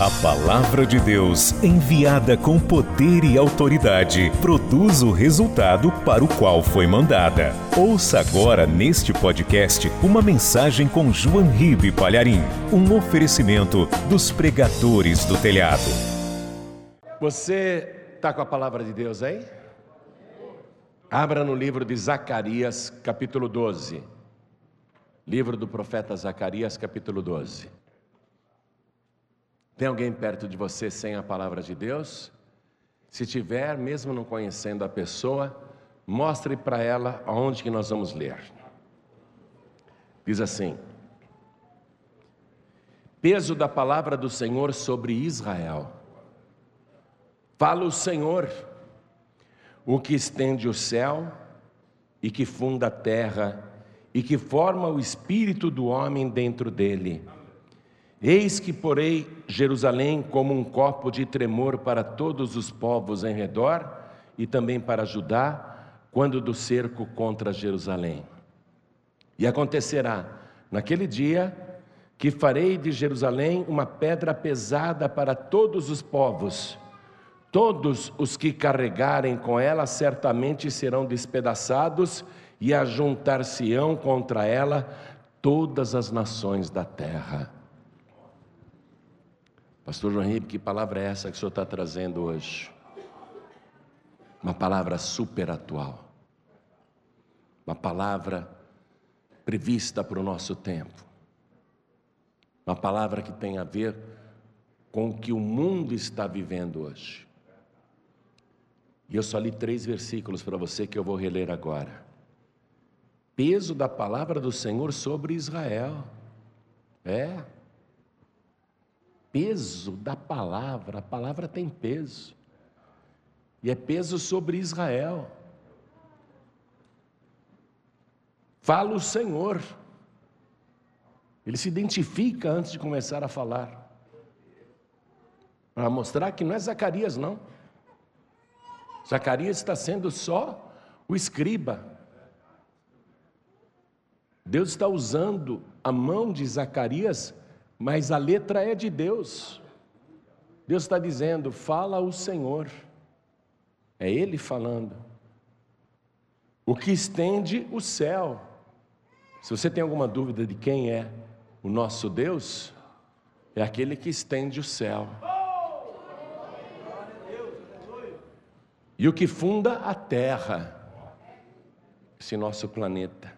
A palavra de Deus, enviada com poder e autoridade, produz o resultado para o qual foi mandada. Ouça agora neste podcast uma mensagem com João Ribe Palharim, um oferecimento dos pregadores do telhado. Você está com a palavra de Deus aí? Abra no livro de Zacarias, capítulo 12. Livro do profeta Zacarias, capítulo 12. Tem alguém perto de você sem a palavra de Deus? Se tiver, mesmo não conhecendo a pessoa, mostre para ela aonde que nós vamos ler. Diz assim: Peso da palavra do Senhor sobre Israel. Fala o Senhor, o que estende o céu e que funda a terra e que forma o espírito do homem dentro dele Eis que porei Jerusalém como um copo de tremor para todos os povos em redor e também para Judá, quando do cerco contra Jerusalém. E acontecerá, naquele dia, que farei de Jerusalém uma pedra pesada para todos os povos. Todos os que carregarem com ela certamente serão despedaçados e ajuntar-se-ão contra ela todas as nações da terra. Pastor João Ribe, que palavra é essa que o senhor está trazendo hoje? Uma palavra super atual. Uma palavra prevista para o nosso tempo. Uma palavra que tem a ver com o que o mundo está vivendo hoje. E eu só li três versículos para você que eu vou reler agora. Peso da palavra do Senhor sobre Israel. É peso da palavra, a palavra tem peso, e é peso sobre Israel. Fala o Senhor, ele se identifica antes de começar a falar, para mostrar que não é Zacarias, não. Zacarias está sendo só o escriba. Deus está usando a mão de Zacarias mas a letra é de Deus. Deus está dizendo: fala o Senhor. É Ele falando. O que estende o céu. Se você tem alguma dúvida de quem é o nosso Deus, é aquele que estende o céu. E o que funda a terra, esse nosso planeta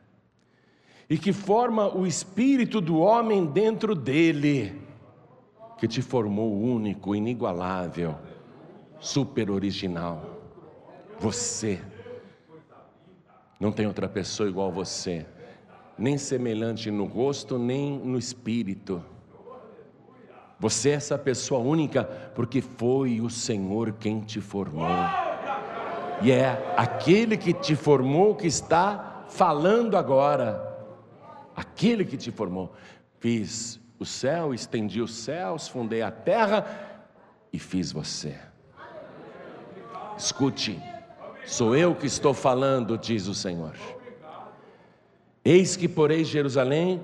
e que forma o espírito do homem dentro dele, que te formou único, inigualável, super original. Você. Não tem outra pessoa igual a você, nem semelhante no rosto, nem no espírito. Você é essa pessoa única porque foi o Senhor quem te formou. E é aquele que te formou que está falando agora aquele que te formou. Fiz o céu, estendi os céus, fundei a terra e fiz você. Escute, sou eu que estou falando, diz o Senhor. Eis que porei Jerusalém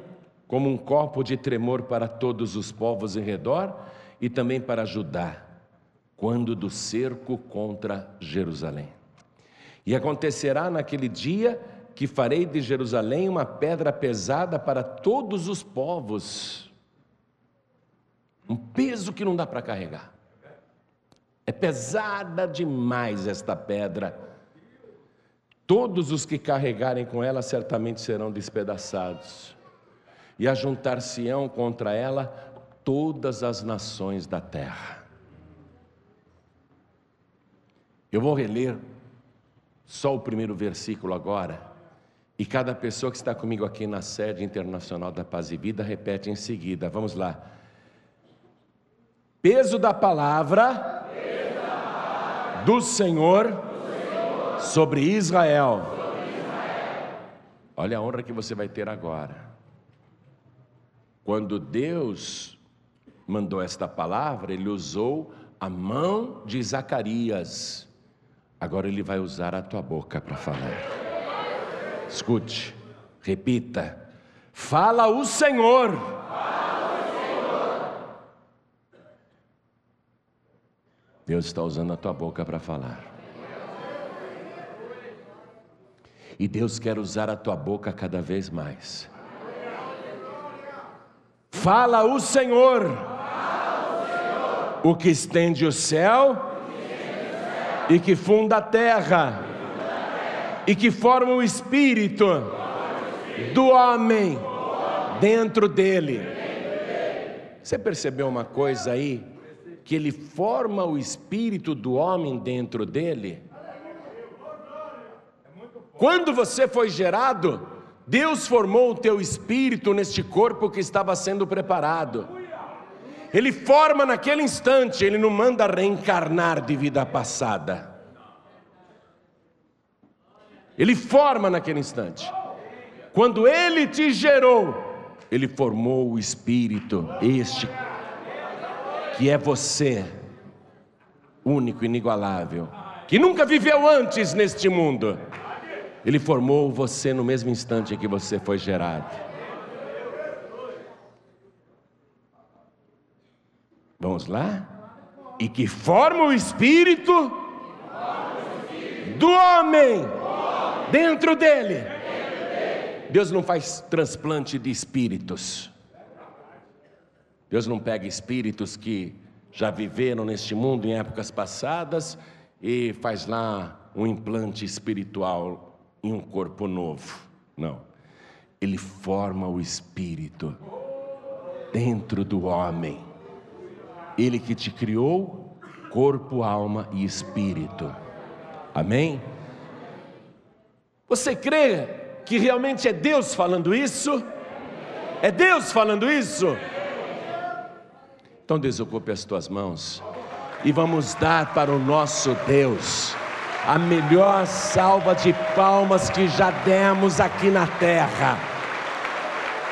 como um copo de tremor para todos os povos em redor e também para Judá, quando do cerco contra Jerusalém. E acontecerá naquele dia que farei de Jerusalém uma pedra pesada para todos os povos. Um peso que não dá para carregar. É pesada demais esta pedra. Todos os que carregarem com ela certamente serão despedaçados. E ajuntar-se-ão contra ela todas as nações da terra. Eu vou reler só o primeiro versículo agora e cada pessoa que está comigo aqui na sede internacional da Paz e Vida repete em seguida. Vamos lá. Peso da palavra, Peso da palavra do, Senhor, do Senhor sobre, Israel. sobre Israel. Olha a honra que você vai ter agora. Quando Deus mandou esta palavra, ele usou a mão de Zacarias. Agora ele vai usar a tua boca para falar. Escute, repita. Fala o Senhor. O. Deus está usando a tua boca para falar. E Deus quer usar a tua boca cada vez mais. Fala o Senhor, o que estende o céu e que funda a terra e que forma o espírito do homem dentro dele. Você percebeu uma coisa aí? Que ele forma o espírito do homem dentro dele? Quando você foi gerado, Deus formou o teu espírito neste corpo que estava sendo preparado. Ele forma naquele instante, ele não manda reencarnar de vida passada. Ele forma naquele instante. Quando ele te gerou, ele formou o espírito, este que é você, único, inigualável, que nunca viveu antes neste mundo. Ele formou você no mesmo instante em que você foi gerado. Vamos lá? E que forma o espírito do homem dentro dele. Deus não faz transplante de espíritos. Deus não pega espíritos que já viveram neste mundo em épocas passadas e faz lá um implante espiritual em um corpo novo. Não. Ele forma o espírito dentro do homem. Ele que te criou, corpo, alma e espírito. Amém? Você crê que realmente é Deus falando isso? É Deus falando isso? Então desocupe as tuas mãos e vamos dar para o nosso Deus a melhor salva de palmas que já demos aqui na terra.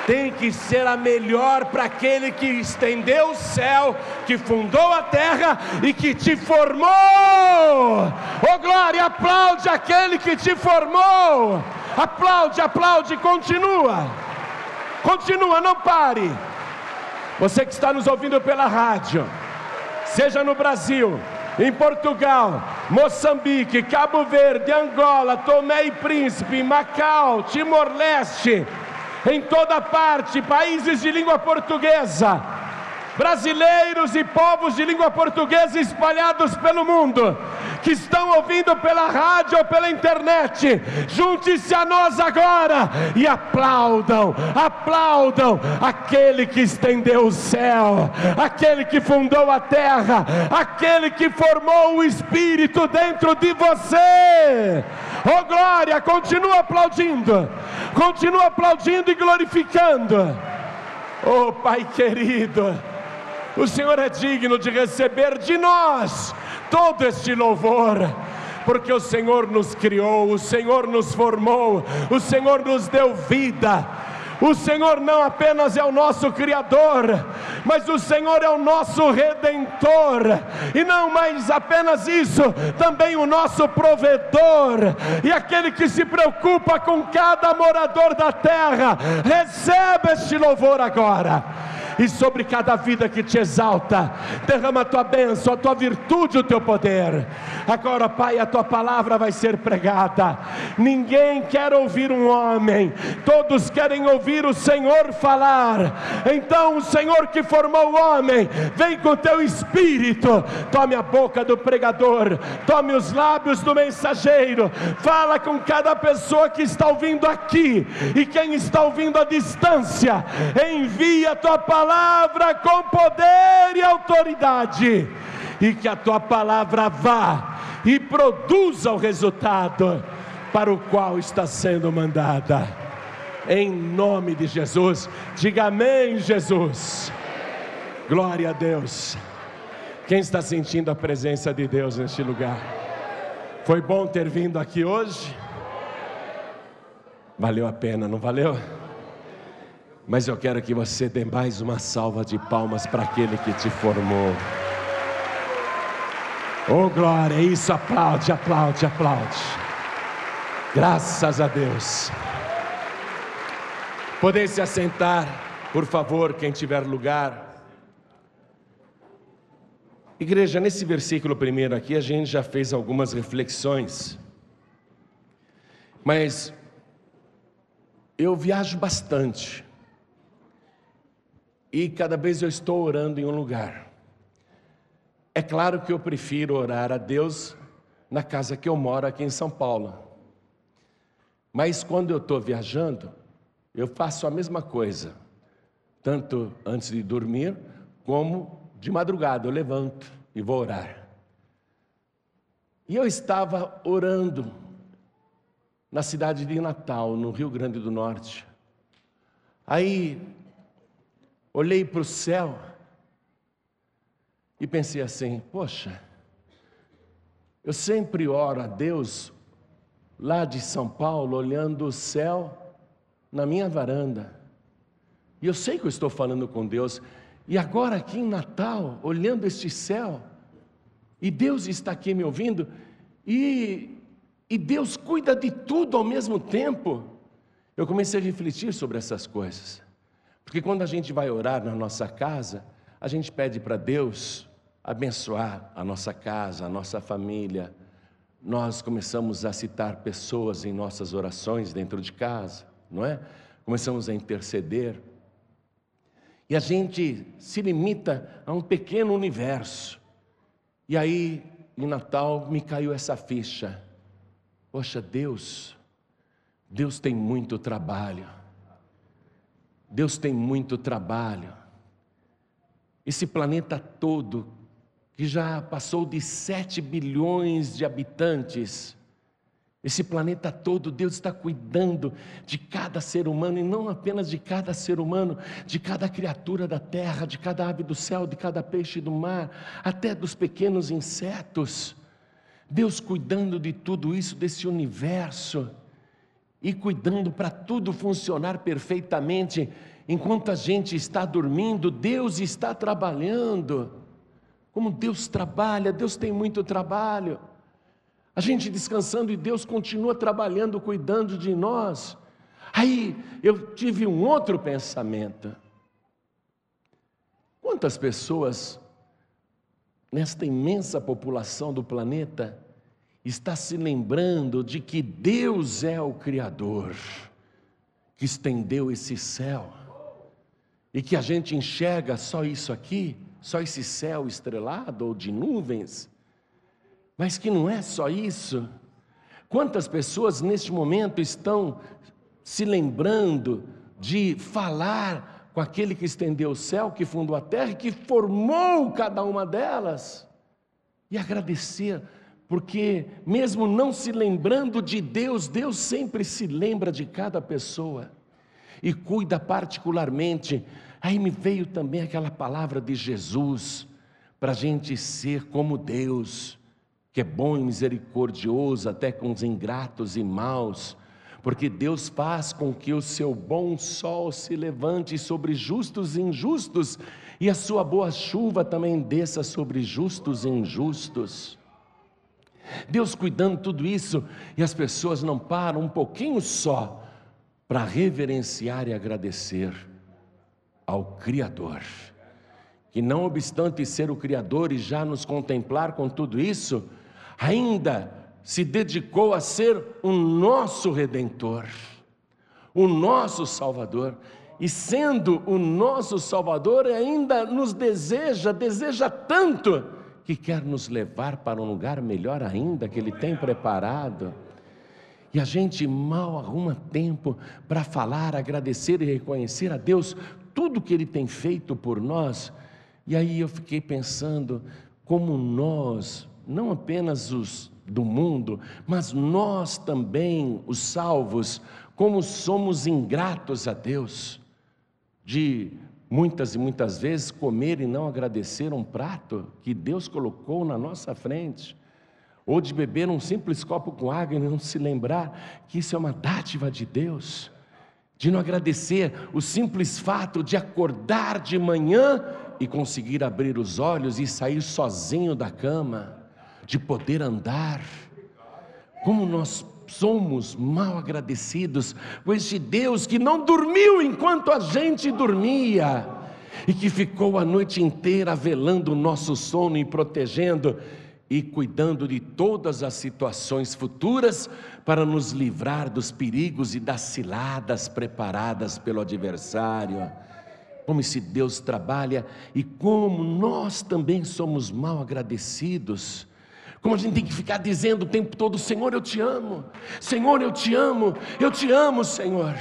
Tem que ser a melhor para aquele que estendeu o céu, que fundou a terra e que te formou. Oh glória, aplaude aquele que te formou. Aplaude, aplaude, continua. Continua, não pare. Você que está nos ouvindo pela rádio, seja no Brasil, em Portugal, Moçambique, Cabo Verde, Angola, Tomé e Príncipe, Macau, Timor-Leste, em toda parte, países de língua portuguesa, brasileiros e povos de língua portuguesa espalhados pelo mundo, que estão ouvindo pela rádio ou pela internet, junte-se a nós agora e aplaudam, aplaudam aquele que estendeu o céu, aquele que fundou a terra, aquele que formou o Espírito dentro de você. Oh glória, continua aplaudindo, continua aplaudindo e glorificando. Oh Pai querido, o Senhor é digno de receber de nós todo este louvor porque o Senhor nos criou, o Senhor nos formou, o Senhor nos deu vida. O Senhor não apenas é o nosso Criador, mas o Senhor é o nosso Redentor, e não mais apenas isso, também o nosso provedor, e aquele que se preocupa com cada morador da terra, recebe este louvor agora e sobre cada vida que te exalta, derrama a tua bênção, a tua virtude, o teu poder. Agora, Pai, a tua palavra vai ser pregada. Ninguém quer ouvir um homem, todos querem ouvir o Senhor falar. Então, o Senhor que formou o homem, vem com teu espírito, tome a boca do pregador, tome os lábios do mensageiro, fala com cada pessoa que está ouvindo aqui e quem está ouvindo à distância, envia a tua palavra palavra com poder e autoridade, e que a tua palavra vá e produza o resultado para o qual está sendo mandada. Em nome de Jesus, diga amém, Jesus. Glória a Deus. Quem está sentindo a presença de Deus neste lugar? Foi bom ter vindo aqui hoje? Valeu a pena, não valeu? Mas eu quero que você dê mais uma salva de palmas para aquele que te formou. Oh glória, isso, aplaude, aplaude, aplaude. Graças a Deus. Podem se assentar, por favor, quem tiver lugar. Igreja, nesse versículo primeiro aqui, a gente já fez algumas reflexões, mas eu viajo bastante e cada vez eu estou orando em um lugar. É claro que eu prefiro orar a Deus na casa que eu moro aqui em São Paulo, mas quando eu estou viajando, eu faço a mesma coisa, tanto antes de dormir, como de madrugada. Eu levanto e vou orar. E eu estava orando na cidade de Natal, no Rio Grande do Norte. Aí, olhei para o céu e pensei assim: poxa, eu sempre oro a Deus lá de São Paulo, olhando o céu na minha varanda. E eu sei que eu estou falando com Deus. E agora aqui em Natal, olhando este céu, e Deus está aqui me ouvindo, e, e Deus cuida de tudo ao mesmo tempo. Eu comecei a refletir sobre essas coisas. Porque quando a gente vai orar na nossa casa, a gente pede para Deus abençoar a nossa casa, a nossa família. Nós começamos a citar pessoas em nossas orações dentro de casa não é? Começamos a interceder. E a gente se limita a um pequeno universo. E aí, em Natal, me caiu essa ficha. Poxa, Deus, Deus tem muito trabalho. Deus tem muito trabalho. Esse planeta todo, que já passou de 7 bilhões de habitantes, esse planeta todo, Deus está cuidando de cada ser humano, e não apenas de cada ser humano, de cada criatura da terra, de cada ave do céu, de cada peixe do mar, até dos pequenos insetos. Deus cuidando de tudo isso, desse universo, e cuidando para tudo funcionar perfeitamente. Enquanto a gente está dormindo, Deus está trabalhando. Como Deus trabalha, Deus tem muito trabalho. A gente descansando e Deus continua trabalhando, cuidando de nós. Aí eu tive um outro pensamento. Quantas pessoas nesta imensa população do planeta está se lembrando de que Deus é o Criador, que estendeu esse céu, e que a gente enxerga só isso aqui, só esse céu estrelado ou de nuvens, mas que não é só isso. Quantas pessoas neste momento estão se lembrando de falar com aquele que estendeu o céu, que fundou a terra e que formou cada uma delas, e agradecer, porque mesmo não se lembrando de Deus, Deus sempre se lembra de cada pessoa e cuida particularmente. Aí me veio também aquela palavra de Jesus, para a gente ser como Deus que é bom e misericordioso até com os ingratos e maus, porque Deus faz com que o seu bom sol se levante sobre justos e injustos, e a sua boa chuva também desça sobre justos e injustos. Deus cuidando tudo isso, e as pessoas não param um pouquinho só para reverenciar e agradecer ao Criador que não obstante ser o Criador e já nos contemplar com tudo isso, ainda se dedicou a ser o nosso redentor, o nosso Salvador. E sendo o nosso Salvador, ainda nos deseja, deseja tanto, que quer nos levar para um lugar melhor ainda que Ele tem preparado. E a gente mal arruma tempo para falar, agradecer e reconhecer a Deus tudo que Ele tem feito por nós. E aí eu fiquei pensando como nós não apenas os do mundo, mas nós também, os salvos, como somos ingratos a Deus, de muitas e muitas vezes comer e não agradecer um prato que Deus colocou na nossa frente, ou de beber um simples copo com água e não se lembrar que isso é uma dádiva de Deus, de não agradecer o simples fato de acordar de manhã e conseguir abrir os olhos e sair sozinho da cama de poder andar. Como nós somos mal agradecidos com este Deus que não dormiu enquanto a gente dormia, e que ficou a noite inteira velando o nosso sono e protegendo e cuidando de todas as situações futuras para nos livrar dos perigos e das ciladas preparadas pelo adversário. Como esse Deus trabalha e como nós também somos mal agradecidos. Como a gente tem que ficar dizendo o tempo todo: Senhor, eu te amo, Senhor, eu te amo, eu te amo, Senhor.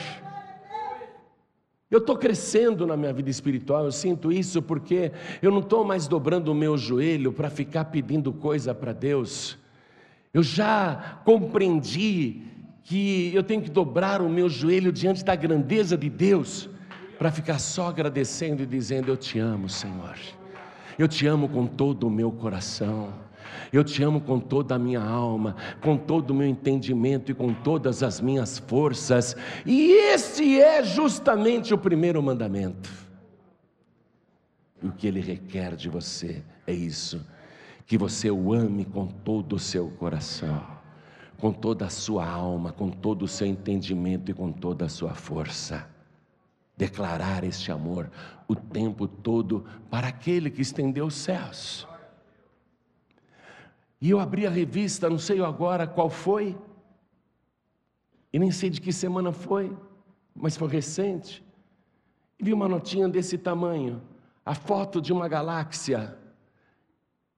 Eu estou crescendo na minha vida espiritual, eu sinto isso porque eu não estou mais dobrando o meu joelho para ficar pedindo coisa para Deus. Eu já compreendi que eu tenho que dobrar o meu joelho diante da grandeza de Deus para ficar só agradecendo e dizendo: Eu te amo, Senhor. Eu te amo com todo o meu coração. Eu te amo com toda a minha alma, com todo o meu entendimento e com todas as minhas forças. E esse é justamente o primeiro mandamento. E o que ele requer de você é isso: que você o ame com todo o seu coração, com toda a sua alma, com todo o seu entendimento e com toda a sua força. Declarar este amor o tempo todo para aquele que estendeu os céus. E eu abri a revista, não sei agora qual foi, e nem sei de que semana foi, mas foi recente. E vi uma notinha desse tamanho, a foto de uma galáxia.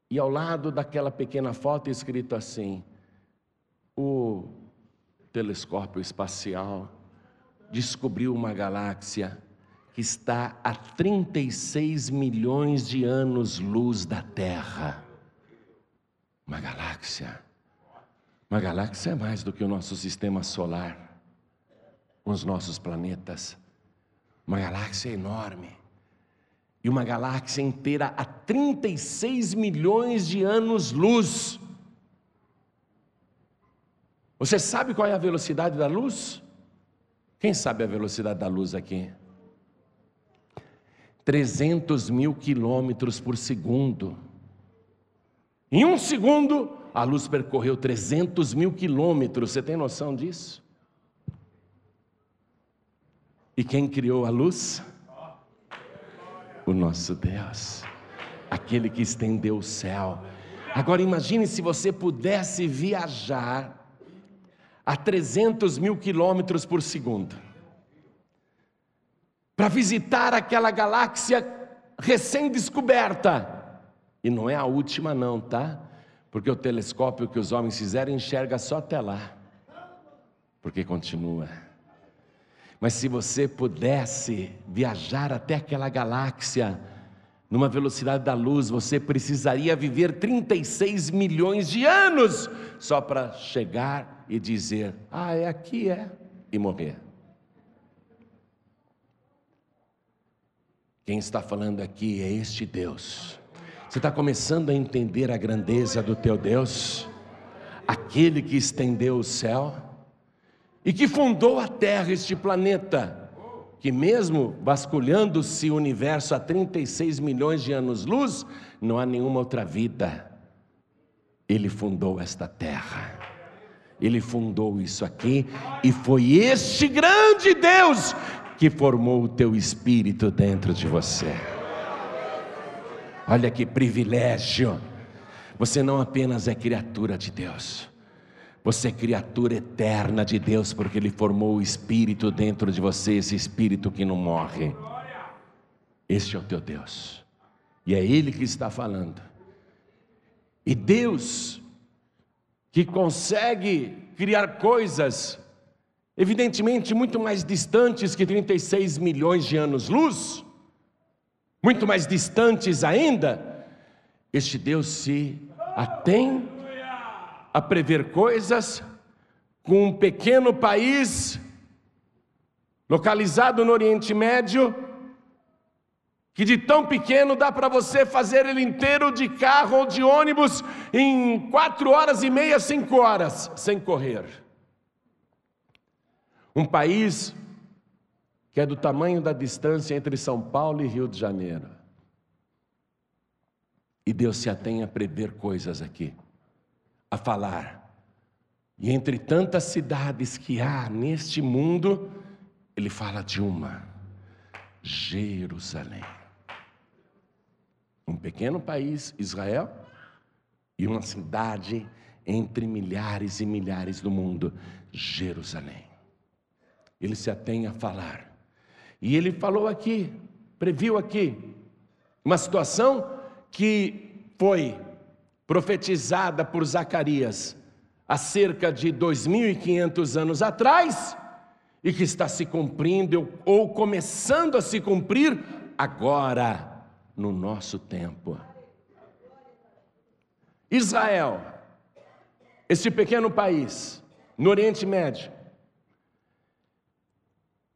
E ao lado daquela pequena foto escrito assim: o telescópio espacial descobriu uma galáxia que está a 36 milhões de anos-luz da Terra. Uma galáxia. Uma galáxia é mais do que o nosso sistema solar, os nossos planetas. Uma galáxia enorme. E uma galáxia inteira a 36 milhões de anos-luz. Você sabe qual é a velocidade da luz? Quem sabe a velocidade da luz aqui? 300 mil quilômetros por segundo. Em um segundo, a luz percorreu 300 mil quilômetros. Você tem noção disso? E quem criou a luz? O nosso Deus, aquele que estendeu o céu. Agora imagine se você pudesse viajar a 300 mil quilômetros por segundo para visitar aquela galáxia recém-descoberta e não é a última, não, tá? Porque o telescópio que os homens fizeram enxerga só até lá. Porque continua. Mas se você pudesse viajar até aquela galáxia, numa velocidade da luz, você precisaria viver 36 milhões de anos só para chegar e dizer: Ah, é aqui, é, e morrer. Quem está falando aqui é este Deus você está começando a entender a grandeza do teu Deus? Aquele que estendeu o céu e que fundou a terra, este planeta, que mesmo vasculhando-se o universo há 36 milhões de anos-luz, não há nenhuma outra vida. Ele fundou esta terra. Ele fundou isso aqui e foi este grande Deus que formou o teu espírito dentro de você. Olha que privilégio. Você não apenas é criatura de Deus, você é criatura eterna de Deus, porque Ele formou o Espírito dentro de você, esse Espírito que não morre. Este é o teu Deus, e é Ele que está falando. E Deus, que consegue criar coisas, evidentemente muito mais distantes que 36 milhões de anos-luz, muito mais distantes ainda, este Deus se atém a prever coisas com um pequeno país localizado no Oriente Médio, que de tão pequeno dá para você fazer ele inteiro de carro ou de ônibus em quatro horas e meia, cinco horas, sem correr. Um país que é do tamanho da distância entre São Paulo e Rio de Janeiro. E Deus se atém a prever coisas aqui, a falar. E entre tantas cidades que há neste mundo, Ele fala de uma: Jerusalém. Um pequeno país, Israel, e uma cidade entre milhares e milhares do mundo, Jerusalém. Ele se atém a falar. E ele falou aqui, previu aqui, uma situação que foi profetizada por Zacarias há cerca de 2.500 anos atrás e que está se cumprindo ou começando a se cumprir agora, no nosso tempo. Israel, este pequeno país no Oriente Médio,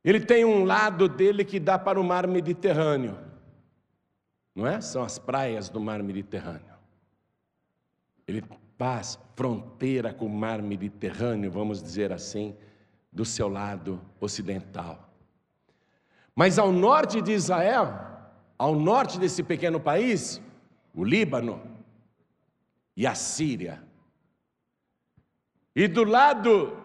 ele tem um lado dele que dá para o mar Mediterrâneo, não é? São as praias do mar Mediterrâneo. Ele faz fronteira com o mar Mediterrâneo, vamos dizer assim, do seu lado ocidental. Mas ao norte de Israel, ao norte desse pequeno país, o Líbano e a Síria. E do lado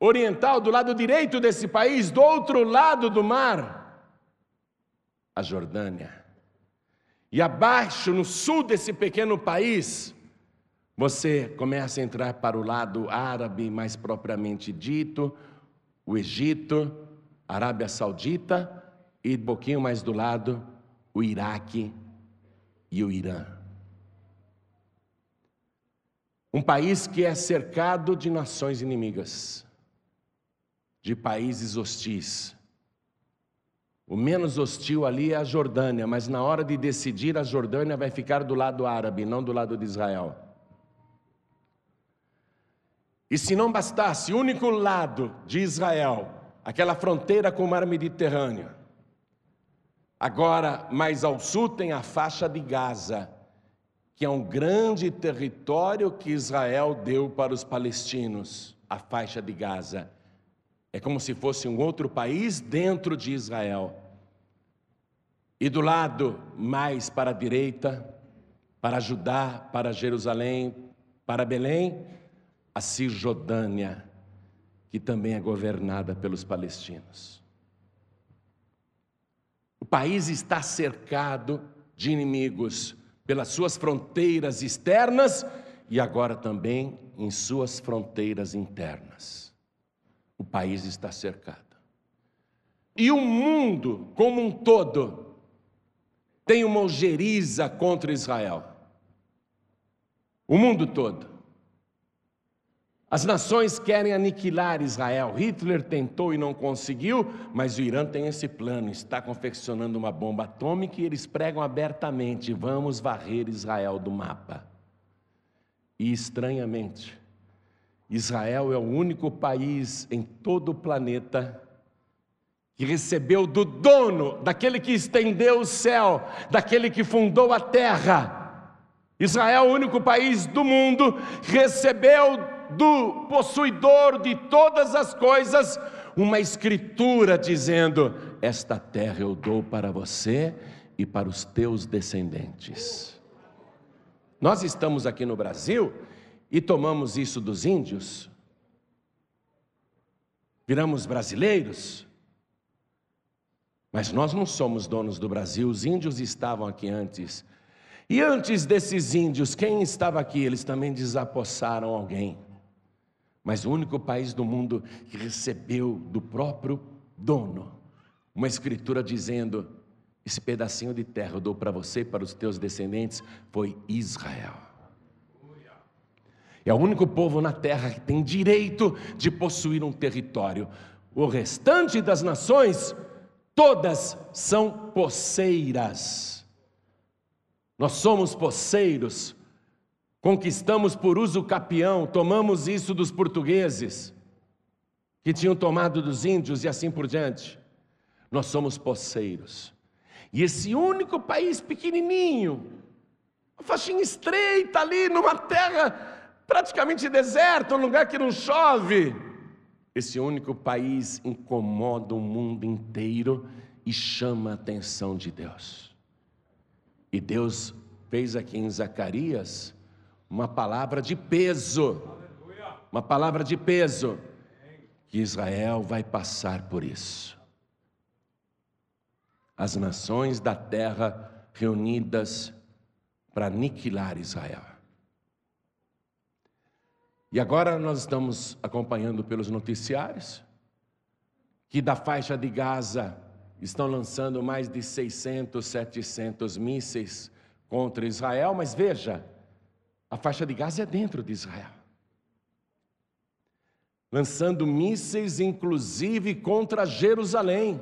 oriental, do lado direito desse país, do outro lado do mar, a Jordânia. E abaixo, no sul desse pequeno país, você começa a entrar para o lado árabe, mais propriamente dito, o Egito, Arábia Saudita e um pouquinho mais do lado, o Iraque e o Irã. Um país que é cercado de nações inimigas de países hostis. O menos hostil ali é a Jordânia, mas na hora de decidir, a Jordânia vai ficar do lado árabe, não do lado de Israel. E se não bastasse, o único lado de Israel, aquela fronteira com o mar Mediterrâneo, agora mais ao sul tem a faixa de Gaza, que é um grande território que Israel deu para os palestinos, a faixa de Gaza. É como se fosse um outro país dentro de Israel. E do lado mais para a direita, para Judá, para Jerusalém, para Belém, a Cisjordânia, que também é governada pelos palestinos. O país está cercado de inimigos pelas suas fronteiras externas e agora também em suas fronteiras internas o país está cercado. E o mundo como um todo tem uma ojeriza contra Israel. O mundo todo. As nações querem aniquilar Israel. Hitler tentou e não conseguiu, mas o Irã tem esse plano, está confeccionando uma bomba atômica e eles pregam abertamente: vamos varrer Israel do mapa. E estranhamente, Israel é o único país em todo o planeta que recebeu do dono, daquele que estendeu o céu, daquele que fundou a terra. Israel, é o único país do mundo, recebeu do possuidor de todas as coisas uma escritura dizendo: Esta terra eu dou para você e para os teus descendentes. Nós estamos aqui no Brasil e tomamos isso dos índios, viramos brasileiros, mas nós não somos donos do Brasil, os índios estavam aqui antes. E antes desses índios, quem estava aqui? Eles também desapossaram alguém. Mas o único país do mundo que recebeu do próprio dono uma escritura dizendo: Esse pedacinho de terra eu dou para você e para os teus descendentes, foi Israel. É o único povo na terra que tem direito de possuir um território. O restante das nações, todas são poceiras. Nós somos poceiros, conquistamos por uso capião, tomamos isso dos portugueses, que tinham tomado dos índios e assim por diante. Nós somos poceiros. E esse único país pequenininho, uma faixinha estreita ali numa terra praticamente deserto, um lugar que não chove. Esse único país incomoda o mundo inteiro e chama a atenção de Deus. E Deus fez aqui em Zacarias uma palavra de peso, uma palavra de peso, que Israel vai passar por isso. As nações da terra reunidas para aniquilar Israel. E agora nós estamos acompanhando pelos noticiários que da faixa de Gaza estão lançando mais de 600, 700 mísseis contra Israel, mas veja, a faixa de Gaza é dentro de Israel. Lançando mísseis, inclusive contra Jerusalém.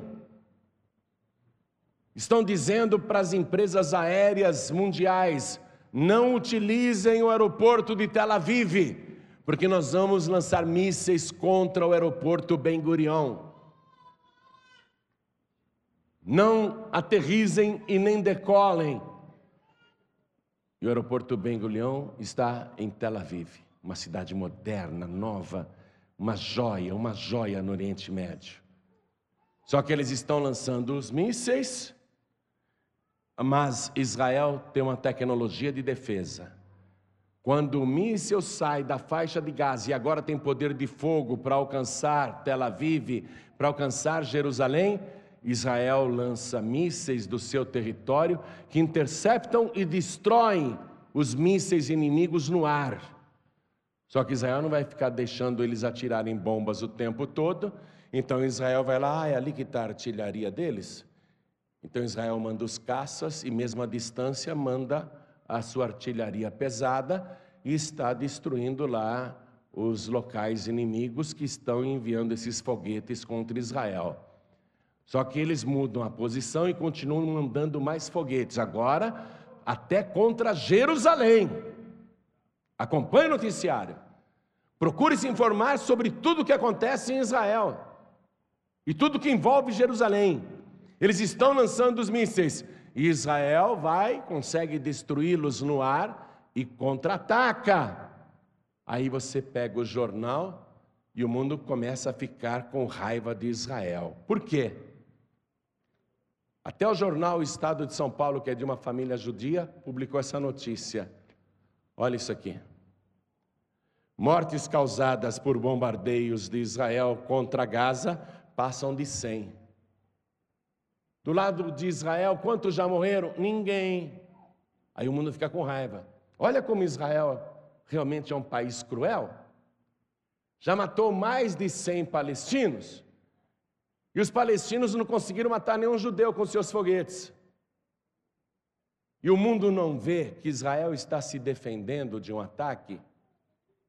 Estão dizendo para as empresas aéreas mundiais: não utilizem o aeroporto de Tel Aviv, porque nós vamos lançar mísseis contra o aeroporto Ben Gurion. Não aterrizem e nem decolem e o aeroporto Ben Gurion está em Tel Aviv, uma cidade moderna, nova, uma joia, uma joia no Oriente Médio. Só que eles estão lançando os mísseis, mas Israel tem uma tecnologia de defesa. Quando o míssil sai da faixa de Gaza e agora tem poder de fogo para alcançar Tel Aviv, para alcançar Jerusalém, Israel lança mísseis do seu território que interceptam e destroem os mísseis inimigos no ar. Só que Israel não vai ficar deixando eles atirarem bombas o tempo todo, então Israel vai lá, ah, é ali que está a artilharia deles. Então Israel manda os caças e, mesmo à distância, manda a sua artilharia pesada e está destruindo lá os locais inimigos que estão enviando esses foguetes contra Israel. Só que eles mudam a posição e continuam mandando mais foguetes, agora até contra Jerusalém. Acompanhe o noticiário. Procure se informar sobre tudo o que acontece em Israel e tudo que envolve Jerusalém. Eles estão lançando os mísseis Israel vai, consegue destruí-los no ar e contra-ataca. Aí você pega o jornal e o mundo começa a ficar com raiva de Israel. Por quê? Até o jornal Estado de São Paulo, que é de uma família judia, publicou essa notícia. Olha isso aqui. Mortes causadas por bombardeios de Israel contra Gaza passam de 100. Do lado de Israel, quantos já morreram? Ninguém. Aí o mundo fica com raiva. Olha como Israel realmente é um país cruel. Já matou mais de 100 palestinos. E os palestinos não conseguiram matar nenhum judeu com seus foguetes. E o mundo não vê que Israel está se defendendo de um ataque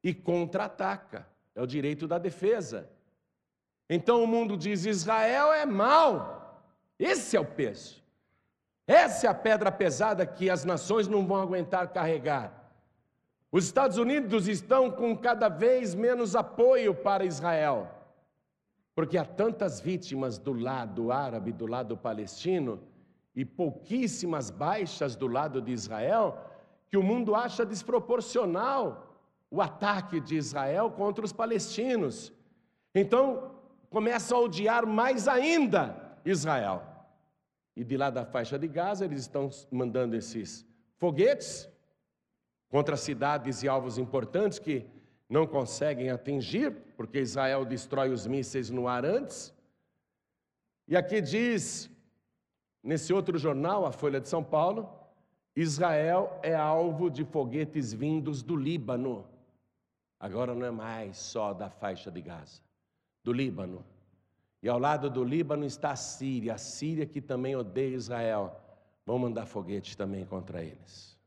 e contra-ataca. É o direito da defesa. Então o mundo diz: Israel é mal. Esse é o peso. Essa é a pedra pesada que as nações não vão aguentar carregar. Os Estados Unidos estão com cada vez menos apoio para Israel. Porque há tantas vítimas do lado árabe, do lado palestino, e pouquíssimas baixas do lado de Israel, que o mundo acha desproporcional o ataque de Israel contra os palestinos. Então, começam a odiar mais ainda Israel. E de lá da faixa de Gaza, eles estão mandando esses foguetes contra cidades e alvos importantes que não conseguem atingir, porque Israel destrói os mísseis no ar antes. E aqui diz, nesse outro jornal, a Folha de São Paulo, Israel é alvo de foguetes vindos do Líbano. Agora não é mais só da faixa de Gaza, do Líbano. E ao lado do Líbano está a Síria, a Síria que também odeia Israel. Vão mandar foguetes também contra eles.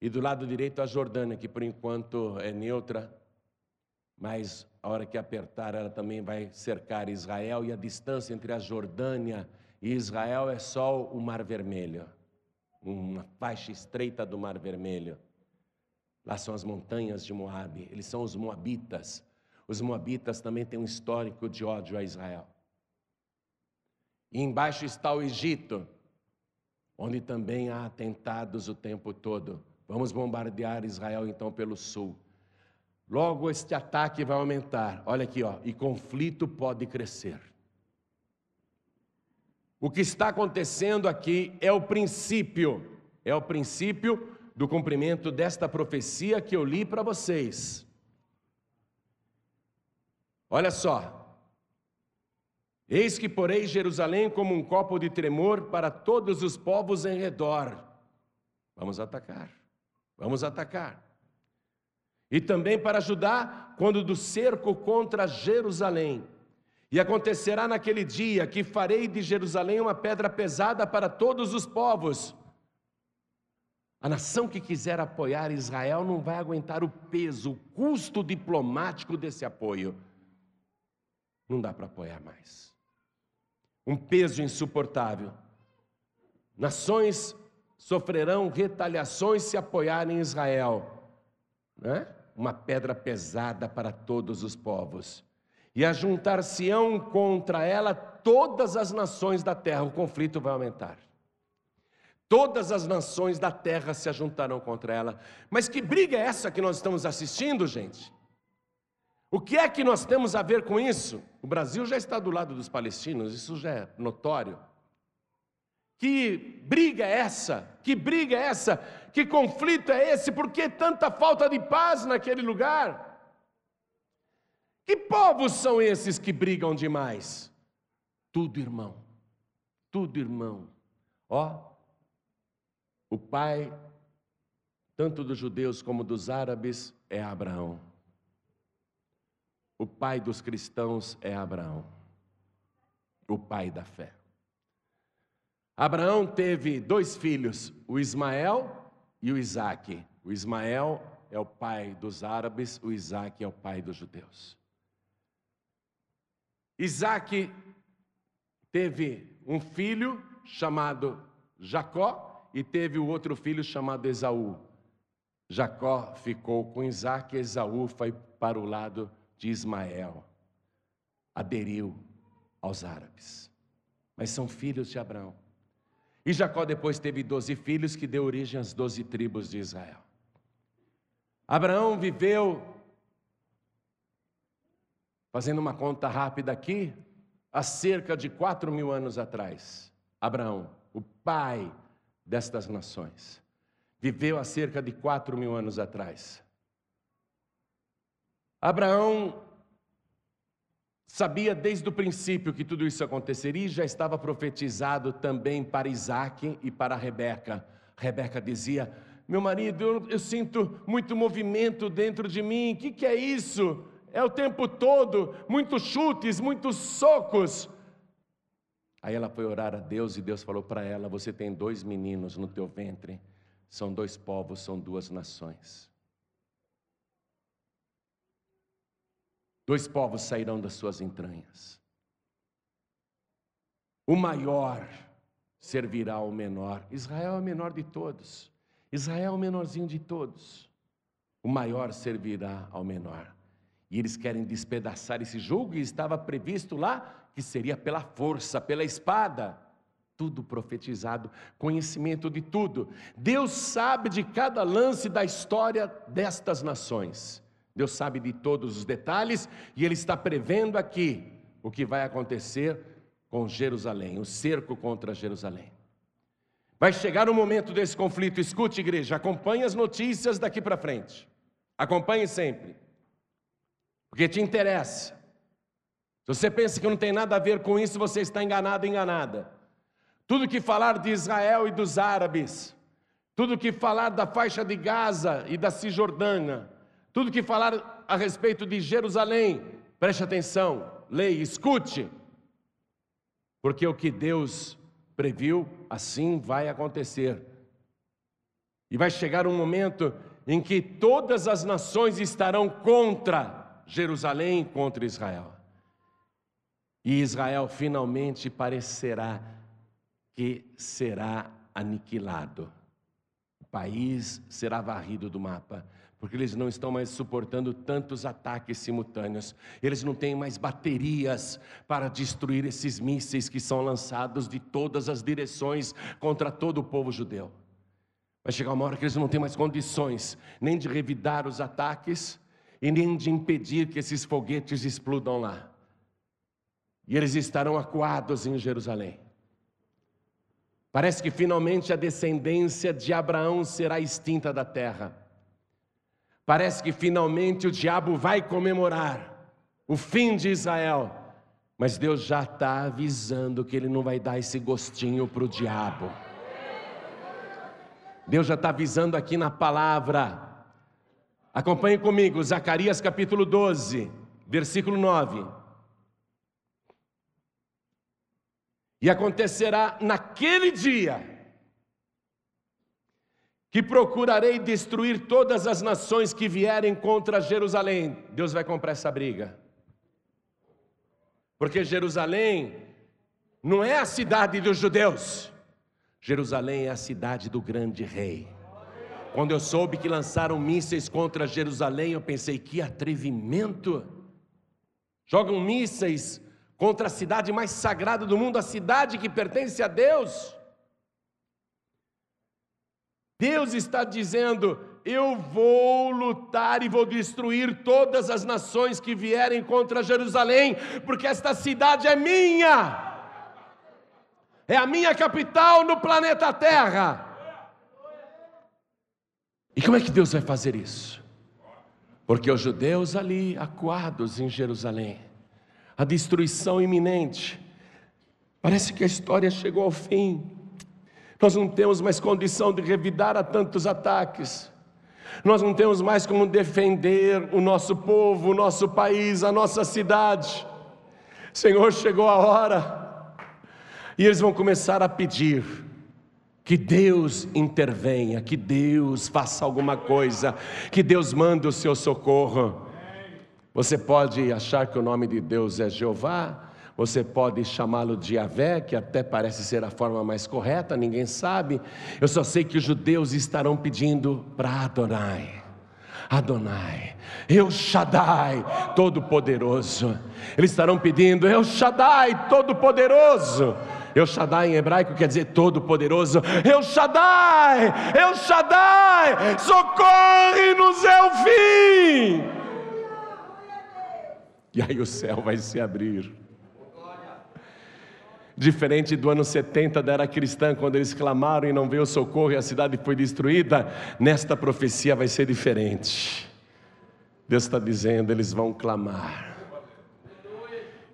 E do lado direito a Jordânia, que por enquanto é neutra, mas a hora que apertar ela também vai cercar Israel e a distância entre a Jordânia e Israel é só o Mar Vermelho, uma faixa estreita do Mar Vermelho. Lá são as montanhas de Moabe, eles são os moabitas. Os moabitas também têm um histórico de ódio a Israel. E embaixo está o Egito, onde também há atentados o tempo todo. Vamos bombardear Israel então pelo sul. Logo este ataque vai aumentar. Olha aqui, ó, e conflito pode crescer. O que está acontecendo aqui é o princípio, é o princípio do cumprimento desta profecia que eu li para vocês. Olha só. Eis que porei Jerusalém como um copo de tremor para todos os povos em redor. Vamos atacar. Vamos atacar. E também para ajudar quando do cerco contra Jerusalém. E acontecerá naquele dia que farei de Jerusalém uma pedra pesada para todos os povos. A nação que quiser apoiar Israel não vai aguentar o peso, o custo diplomático desse apoio. Não dá para apoiar mais. Um peso insuportável. Nações sofrerão retaliações se apoiarem Israel. Né? Uma pedra pesada para todos os povos e ajuntar-se-ão contra ela todas as nações da terra, o conflito vai aumentar. Todas as nações da terra se ajuntarão contra ela. Mas que briga é essa que nós estamos assistindo, gente? O que é que nós temos a ver com isso? O Brasil já está do lado dos palestinos, isso já é notório. Que briga é essa? Que briga é essa? Que conflito é esse? Por que tanta falta de paz naquele lugar? Que povos são esses que brigam demais? Tudo irmão, tudo irmão. Ó, o pai, tanto dos judeus como dos árabes, é Abraão. O pai dos cristãos é Abraão, o pai da fé. Abraão teve dois filhos, o Ismael e o Isaque. O Ismael é o pai dos árabes, o Isaque é o pai dos judeus. Isaac teve um filho chamado Jacó e teve o outro filho chamado Esaú. Jacó ficou com Isaac, Esaú foi para o lado de Ismael, aderiu aos árabes, mas são filhos de Abraão. E Jacó depois teve doze filhos que deu origem às doze tribos de Israel. Abraão viveu Fazendo uma conta rápida aqui, há cerca de quatro mil anos atrás, Abraão, o pai destas nações, viveu há cerca de quatro mil anos atrás. Abraão sabia desde o princípio que tudo isso aconteceria e já estava profetizado também para Isaac e para Rebeca. Rebeca dizia: Meu marido, eu, eu sinto muito movimento dentro de mim, o que, que é isso? é o tempo todo, muitos chutes, muitos socos. Aí ela foi orar a Deus e Deus falou para ela: Você tem dois meninos no teu ventre, são dois povos, são duas nações. Dois povos sairão das suas entranhas. O maior servirá ao menor. Israel é o menor de todos. Israel é o menorzinho de todos. O maior servirá ao menor. E eles querem despedaçar esse jogo, e estava previsto lá que seria pela força, pela espada. Tudo profetizado, conhecimento de tudo. Deus sabe de cada lance da história destas nações. Deus sabe de todos os detalhes e Ele está prevendo aqui o que vai acontecer com Jerusalém, o cerco contra Jerusalém. Vai chegar o momento desse conflito, escute, igreja, acompanhe as notícias daqui para frente, acompanhe sempre porque te interessa. Se você pensa que não tem nada a ver com isso, você está enganado, enganada. Tudo que falar de Israel e dos árabes, tudo que falar da faixa de Gaza e da Cisjordânia, tudo que falar a respeito de Jerusalém, preste atenção, leia, escute, porque o que Deus previu, assim vai acontecer. E vai chegar um momento em que todas as nações estarão contra Jerusalém contra Israel. E Israel finalmente parecerá que será aniquilado. O país será varrido do mapa, porque eles não estão mais suportando tantos ataques simultâneos. Eles não têm mais baterias para destruir esses mísseis que são lançados de todas as direções contra todo o povo judeu. Vai chegar uma hora que eles não têm mais condições nem de revidar os ataques, e nem de impedir que esses foguetes explodam lá. E eles estarão acuados em Jerusalém. Parece que finalmente a descendência de Abraão será extinta da terra. Parece que finalmente o diabo vai comemorar o fim de Israel. Mas Deus já está avisando que ele não vai dar esse gostinho para o diabo. Deus já está avisando aqui na palavra. Acompanhe comigo, Zacarias capítulo 12, versículo 9. E acontecerá naquele dia que procurarei destruir todas as nações que vierem contra Jerusalém. Deus vai comprar essa briga. Porque Jerusalém não é a cidade dos judeus, Jerusalém é a cidade do grande rei. Quando eu soube que lançaram mísseis contra Jerusalém, eu pensei: que atrevimento! Jogam mísseis contra a cidade mais sagrada do mundo, a cidade que pertence a Deus. Deus está dizendo: eu vou lutar e vou destruir todas as nações que vierem contra Jerusalém, porque esta cidade é minha, é a minha capital no planeta Terra. E como é que Deus vai fazer isso? Porque os judeus ali, acuados em Jerusalém, a destruição iminente, parece que a história chegou ao fim. Nós não temos mais condição de revidar a tantos ataques. Nós não temos mais como defender o nosso povo, o nosso país, a nossa cidade. Senhor, chegou a hora. E eles vão começar a pedir que Deus intervenha, que Deus faça alguma coisa, que Deus mande o seu socorro. Você pode achar que o nome de Deus é Jeová, você pode chamá-lo de Yahvé, que até parece ser a forma mais correta, ninguém sabe. Eu só sei que os judeus estarão pedindo para Adonai. Adonai, El Shaddai, Todo-Poderoso. Eles estarão pedindo, El Shaddai, Todo-Poderoso. El Shaddai em hebraico quer dizer Todo-Poderoso. El Shaddai, El Shaddai, socorre-nos é o fim. E aí o céu vai se abrir. Diferente do ano 70 da era cristã, quando eles clamaram e não veio socorro e a cidade foi destruída, nesta profecia vai ser diferente. Deus está dizendo: eles vão clamar.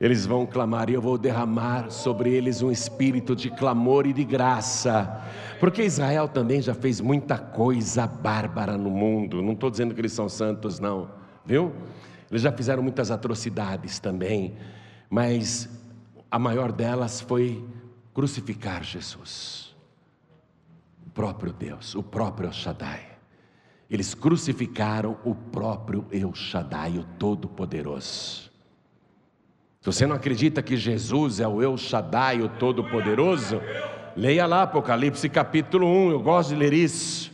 Eles vão clamar e eu vou derramar sobre eles um espírito de clamor e de graça, porque Israel também já fez muita coisa bárbara no mundo. Não estou dizendo que eles são santos, não, viu? Eles já fizeram muitas atrocidades também, mas a maior delas foi crucificar Jesus, o próprio Deus, o próprio Shaddai. Eles crucificaram o próprio El Shaddai, o Todo-Poderoso. Se você não acredita que Jesus é o El Shaddai, o Todo-Poderoso, leia lá Apocalipse capítulo 1, eu gosto de ler isso.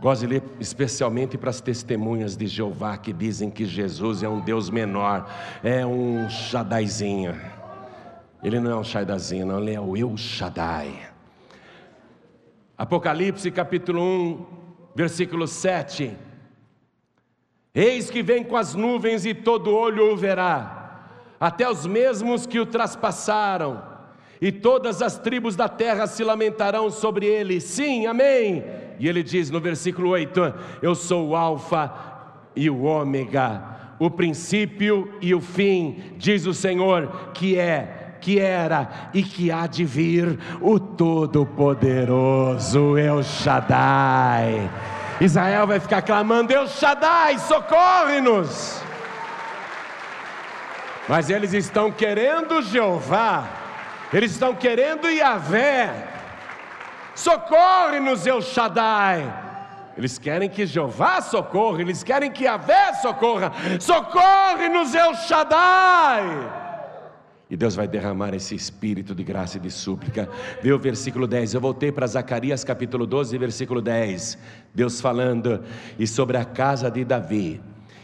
Gosto de ler especialmente para as testemunhas de Jeová que dizem que Jesus é um Deus menor, é um Shaddaizinho. Ele não é um Shaddaizinho, não, ele é o El Shaddai. Apocalipse capítulo 1, versículo 7. Eis que vem com as nuvens e todo olho o verá, até os mesmos que o traspassaram, e todas as tribos da terra se lamentarão sobre ele. Sim, amém. E ele diz no versículo 8: Eu sou o Alfa e o Ômega, o princípio e o fim, diz o Senhor, que é que era e que há de vir, o Todo-Poderoso El Shaddai. Israel vai ficar clamando: El Shaddai, socorre-nos. Mas eles estão querendo Jeová, eles estão querendo Yahvé. Socorre-nos, El Shaddai. Eles querem que Jeová socorra, eles querem que Yahvé socorra. Socorre-nos, El Shaddai. E Deus vai derramar esse espírito de graça e de súplica. Vê o versículo 10. Eu voltei para Zacarias capítulo 12, versículo 10. Deus falando: E sobre a casa de Davi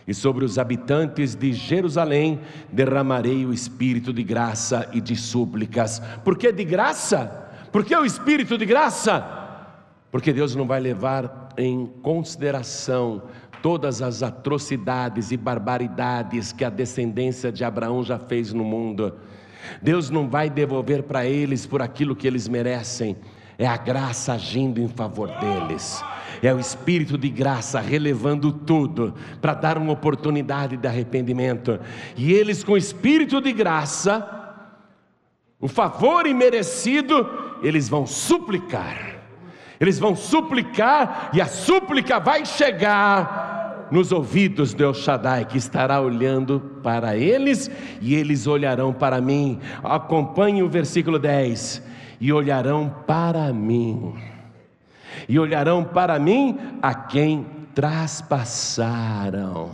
e sobre os habitantes de Jerusalém derramarei o espírito de graça e de súplicas. Por que de graça? Por que o espírito de graça? Porque Deus não vai levar em consideração todas as atrocidades e barbaridades que a descendência de Abraão já fez no mundo. Deus não vai devolver para eles por aquilo que eles merecem, é a graça agindo em favor deles. É o espírito de graça relevando tudo para dar uma oportunidade de arrependimento. E eles, com espírito de graça, o favor imerecido, eles vão suplicar Eles vão suplicar e a súplica vai chegar nos ouvidos de El Shaddai, que estará olhando para eles e eles olharão para mim. Acompanhe o versículo 10. E olharão para mim. E olharão para mim a quem traspassaram.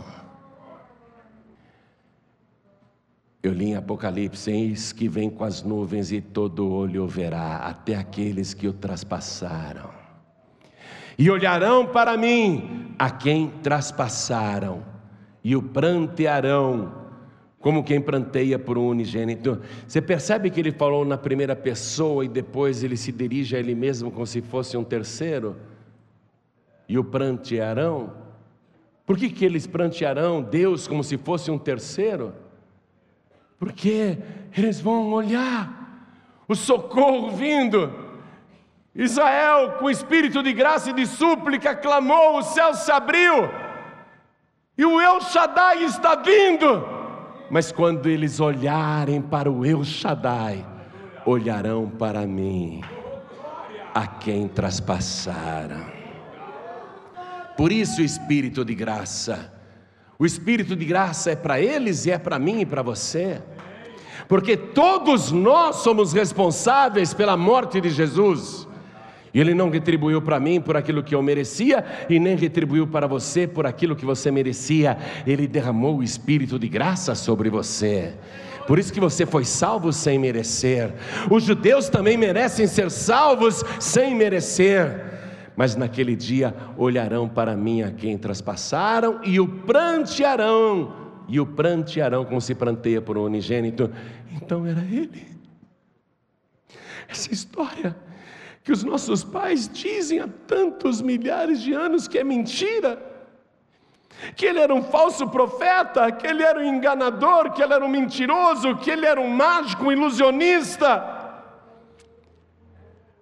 Eu li em Apocalipse, eis que vem com as nuvens e todo olho verá, até aqueles que o traspassaram. E olharão para mim a quem traspassaram, e o prantearão, como quem pranteia por um unigênito. Você percebe que ele falou na primeira pessoa e depois ele se dirige a ele mesmo como se fosse um terceiro? E o prantearão? Por que, que eles prantearão Deus como se fosse um terceiro? porque eles vão olhar o socorro vindo. Israel, com espírito de graça e de súplica, clamou, o céu se abriu, e o El Shaddai está vindo. Mas quando eles olharem para o El Shaddai, olharão para mim, a quem traspassaram. Por isso, o espírito de graça o Espírito de graça é para eles e é para mim e para você, porque todos nós somos responsáveis pela morte de Jesus. E Ele não retribuiu para mim por aquilo que eu merecia, e nem retribuiu para você por aquilo que você merecia. Ele derramou o Espírito de graça sobre você. Por isso que você foi salvo sem merecer. Os judeus também merecem ser salvos sem merecer mas naquele dia olharão para mim a quem traspassaram e o prantearão, e o prantearão como se pranteia por um unigênito. Então era ele. Essa história que os nossos pais dizem há tantos milhares de anos que é mentira, que ele era um falso profeta, que ele era um enganador, que ele era um mentiroso, que ele era um mágico, um ilusionista.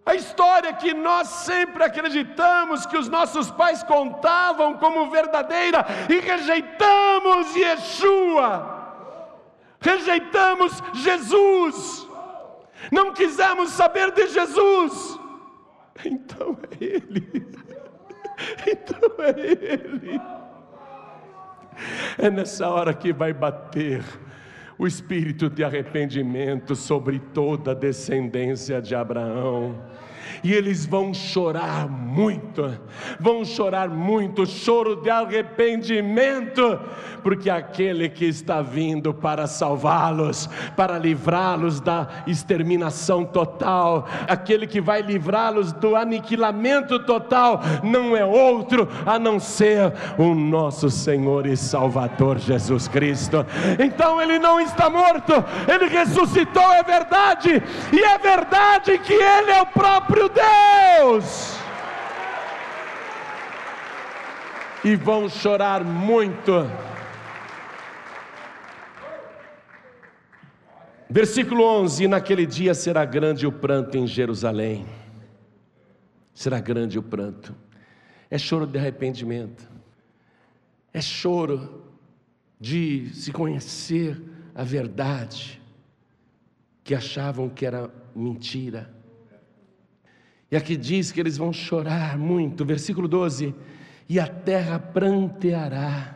A história que nós sempre acreditamos que os nossos pais contavam como verdadeira e rejeitamos Yeshua, rejeitamos Jesus, não quisemos saber de Jesus, então é Ele, então é Ele. É nessa hora que vai bater o espírito de arrependimento sobre toda a descendência de Abraão e eles vão chorar muito, vão chorar muito, choro de arrependimento, porque aquele que está vindo para salvá-los, para livrá-los da exterminação total, aquele que vai livrá-los do aniquilamento total, não é outro a não ser o nosso Senhor e Salvador Jesus Cristo. Então ele não está morto, ele ressuscitou, é verdade, e é verdade que ele é o próprio Deus. E vão chorar muito. Versículo 11: Naquele dia será grande o pranto em Jerusalém. Será grande o pranto. É choro de arrependimento. É choro de se conhecer a verdade que achavam que era mentira. E aqui diz que eles vão chorar muito, versículo 12: e a terra pranteará.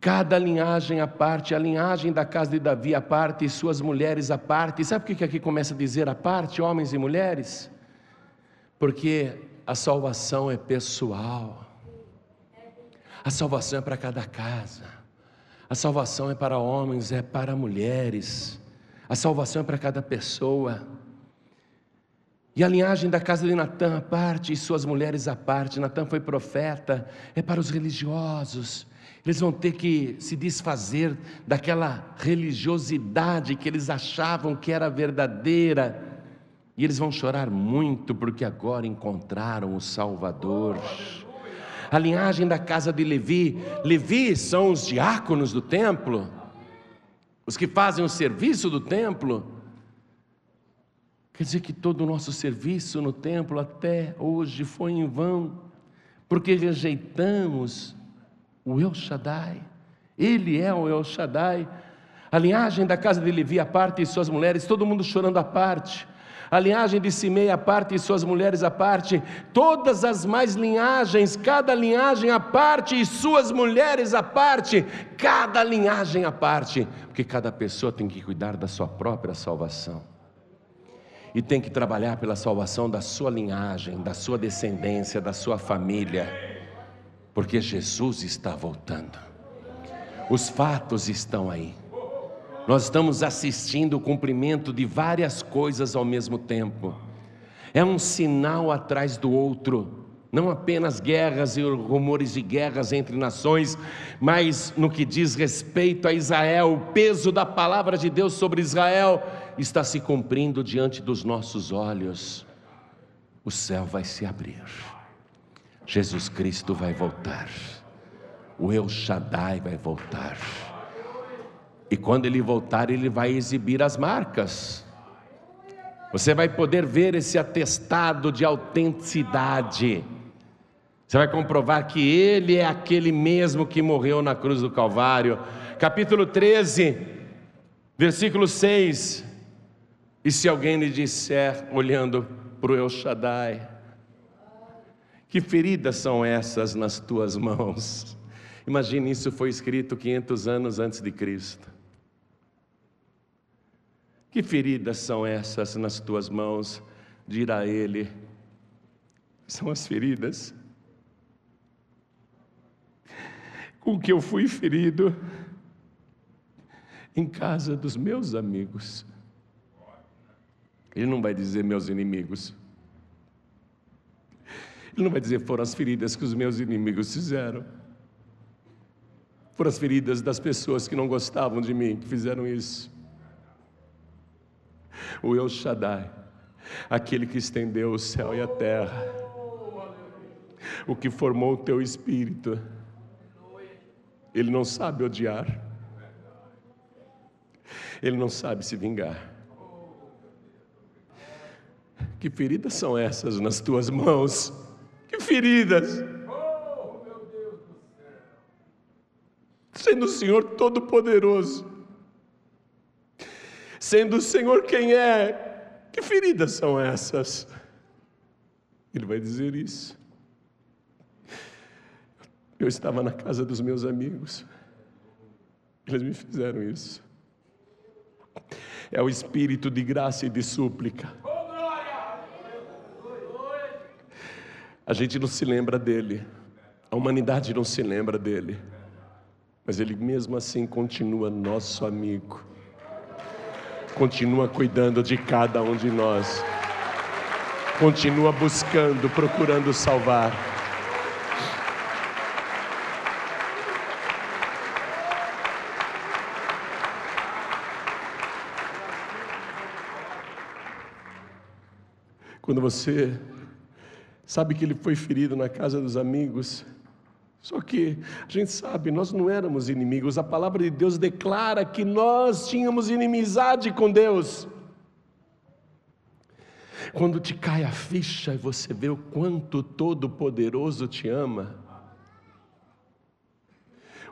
Cada linhagem à parte, a linhagem da casa de Davi à parte, e suas mulheres à parte. Sabe por que aqui começa a dizer à parte, homens e mulheres? Porque a salvação é pessoal. A salvação é para cada casa. A salvação é para homens, é para mulheres. A salvação é para cada pessoa. E a linhagem da casa de Natã à parte e suas mulheres à parte. Natã foi profeta, é para os religiosos. Eles vão ter que se desfazer daquela religiosidade que eles achavam que era verdadeira. E eles vão chorar muito porque agora encontraram o Salvador. A linhagem da casa de Levi, Levi são os diáconos do templo os que fazem o serviço do templo. Quer dizer que todo o nosso serviço no templo até hoje foi em vão, porque rejeitamos o El Shaddai. Ele é o El Shaddai. A linhagem da casa de Levi à parte e suas mulheres, todo mundo chorando à parte. A linhagem de Simei à parte e suas mulheres à parte, todas as mais linhagens, cada linhagem à parte e suas mulheres à parte, cada linhagem à parte, porque cada pessoa tem que cuidar da sua própria salvação. E tem que trabalhar pela salvação da sua linhagem, da sua descendência, da sua família, porque Jesus está voltando. Os fatos estão aí. Nós estamos assistindo o cumprimento de várias coisas ao mesmo tempo. É um sinal atrás do outro, não apenas guerras e rumores de guerras entre nações, mas no que diz respeito a Israel, o peso da palavra de Deus sobre Israel está se cumprindo diante dos nossos olhos. O céu vai se abrir, Jesus Cristo vai voltar, o El Shaddai vai voltar. E quando ele voltar, ele vai exibir as marcas. Você vai poder ver esse atestado de autenticidade. Você vai comprovar que ele é aquele mesmo que morreu na cruz do Calvário. Capítulo 13, versículo 6. E se alguém lhe disser, olhando para o El Shaddai, que feridas são essas nas tuas mãos? Imagine isso foi escrito 500 anos antes de Cristo. Que feridas são essas nas tuas mãos? Dirá ele. São as feridas com que eu fui ferido em casa dos meus amigos. Ele não vai dizer meus inimigos. Ele não vai dizer foram as feridas que os meus inimigos fizeram. Foram as feridas das pessoas que não gostavam de mim que fizeram isso o El Shaddai, aquele que estendeu o céu e a terra, o que formou o teu espírito. Ele não sabe odiar, ele não sabe se vingar. Que feridas são essas nas tuas mãos? Que feridas! Sendo o Senhor Todo-Poderoso, Sendo o Senhor quem é, que feridas são essas? Ele vai dizer isso. Eu estava na casa dos meus amigos, eles me fizeram isso. É o espírito de graça e de súplica. A gente não se lembra dele, a humanidade não se lembra dele, mas ele mesmo assim continua nosso amigo continua cuidando de cada um de nós, continua buscando, procurando salvar. Quando você sabe que ele foi ferido na casa dos amigos, só que a gente sabe, nós não éramos inimigos, a palavra de Deus declara que nós tínhamos inimizade com Deus. Quando te cai a ficha e você vê o quanto Todo-Poderoso te ama,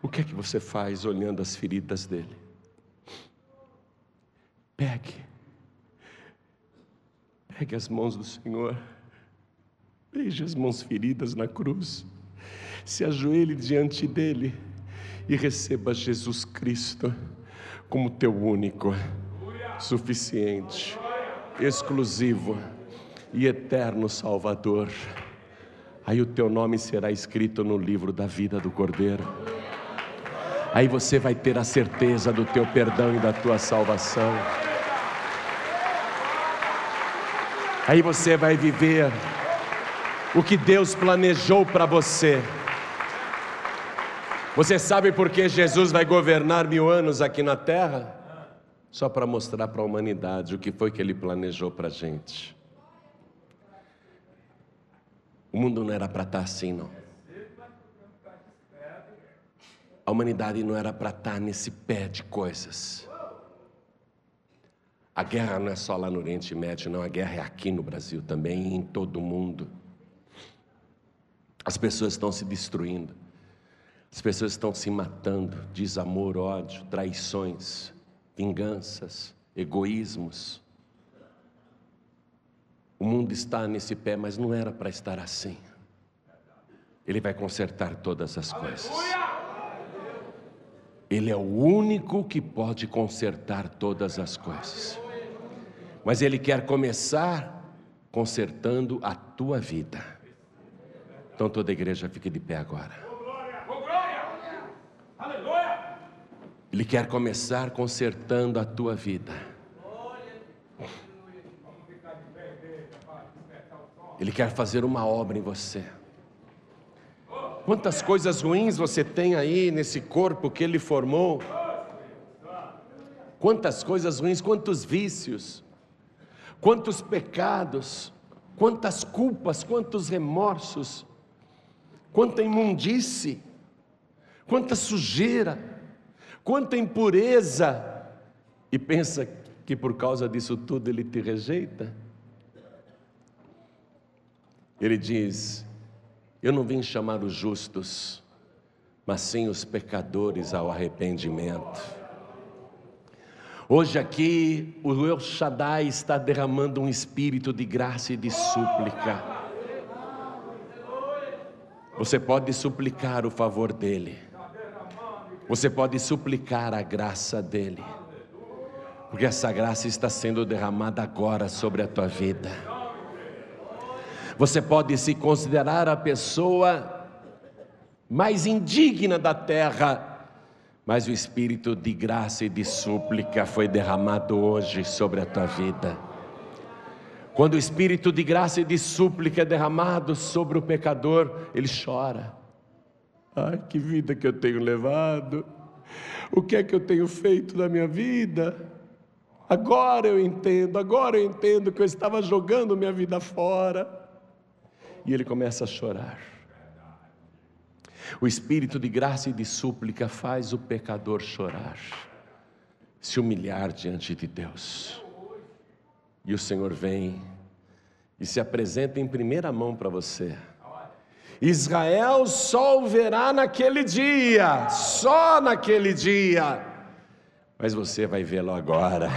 o que é que você faz olhando as feridas dele? Pegue, pegue as mãos do Senhor, veja as mãos feridas na cruz se ajoelhe diante dele e receba Jesus Cristo como teu único, suficiente, exclusivo e eterno Salvador. Aí o teu nome será escrito no livro da vida do Cordeiro. Aí você vai ter a certeza do teu perdão e da tua salvação. Aí você vai viver o que Deus planejou para você. Você sabe por que Jesus vai governar mil anos aqui na terra? Só para mostrar para a humanidade o que foi que ele planejou para a gente. O mundo não era para estar tá assim, não. A humanidade não era para estar tá nesse pé de coisas. A guerra não é só lá no Oriente Médio, não. A guerra é aqui no Brasil também e em todo o mundo. As pessoas estão se destruindo. As pessoas estão se matando, desamor, ódio, traições, vinganças, egoísmos. o mundo está nesse pé, mas não era para estar assim. Ele vai consertar todas as coisas. Ele é o único que pode consertar todas as coisas. Mas Ele quer começar consertando a tua vida. Então toda a igreja fique de pé agora. Ele quer começar consertando a tua vida. Ele quer fazer uma obra em você. Quantas coisas ruins você tem aí nesse corpo que Ele formou? Quantas coisas ruins, quantos vícios, quantos pecados, quantas culpas, quantos remorsos, quanta imundície, quanta sujeira, quanta impureza, e pensa que por causa disso tudo Ele te rejeita? Ele diz: Eu não vim chamar os justos, mas sim os pecadores ao arrependimento. Hoje aqui o El Shaddai está derramando um espírito de graça e de súplica. Você pode suplicar o favor dele. Você pode suplicar a graça dele. Porque essa graça está sendo derramada agora sobre a tua vida. Você pode se considerar a pessoa mais indigna da terra, mas o espírito de graça e de súplica foi derramado hoje sobre a tua vida. Quando o espírito de graça e de súplica é derramado sobre o pecador, ele chora. Ai, que vida que eu tenho levado. O que é que eu tenho feito na minha vida? Agora eu entendo, agora eu entendo que eu estava jogando minha vida fora e ele começa a chorar. O espírito de graça e de súplica faz o pecador chorar, se humilhar diante de Deus. E o Senhor vem e se apresenta em primeira mão para você. Israel só o verá naquele dia, só naquele dia, mas você vai vê-lo agora.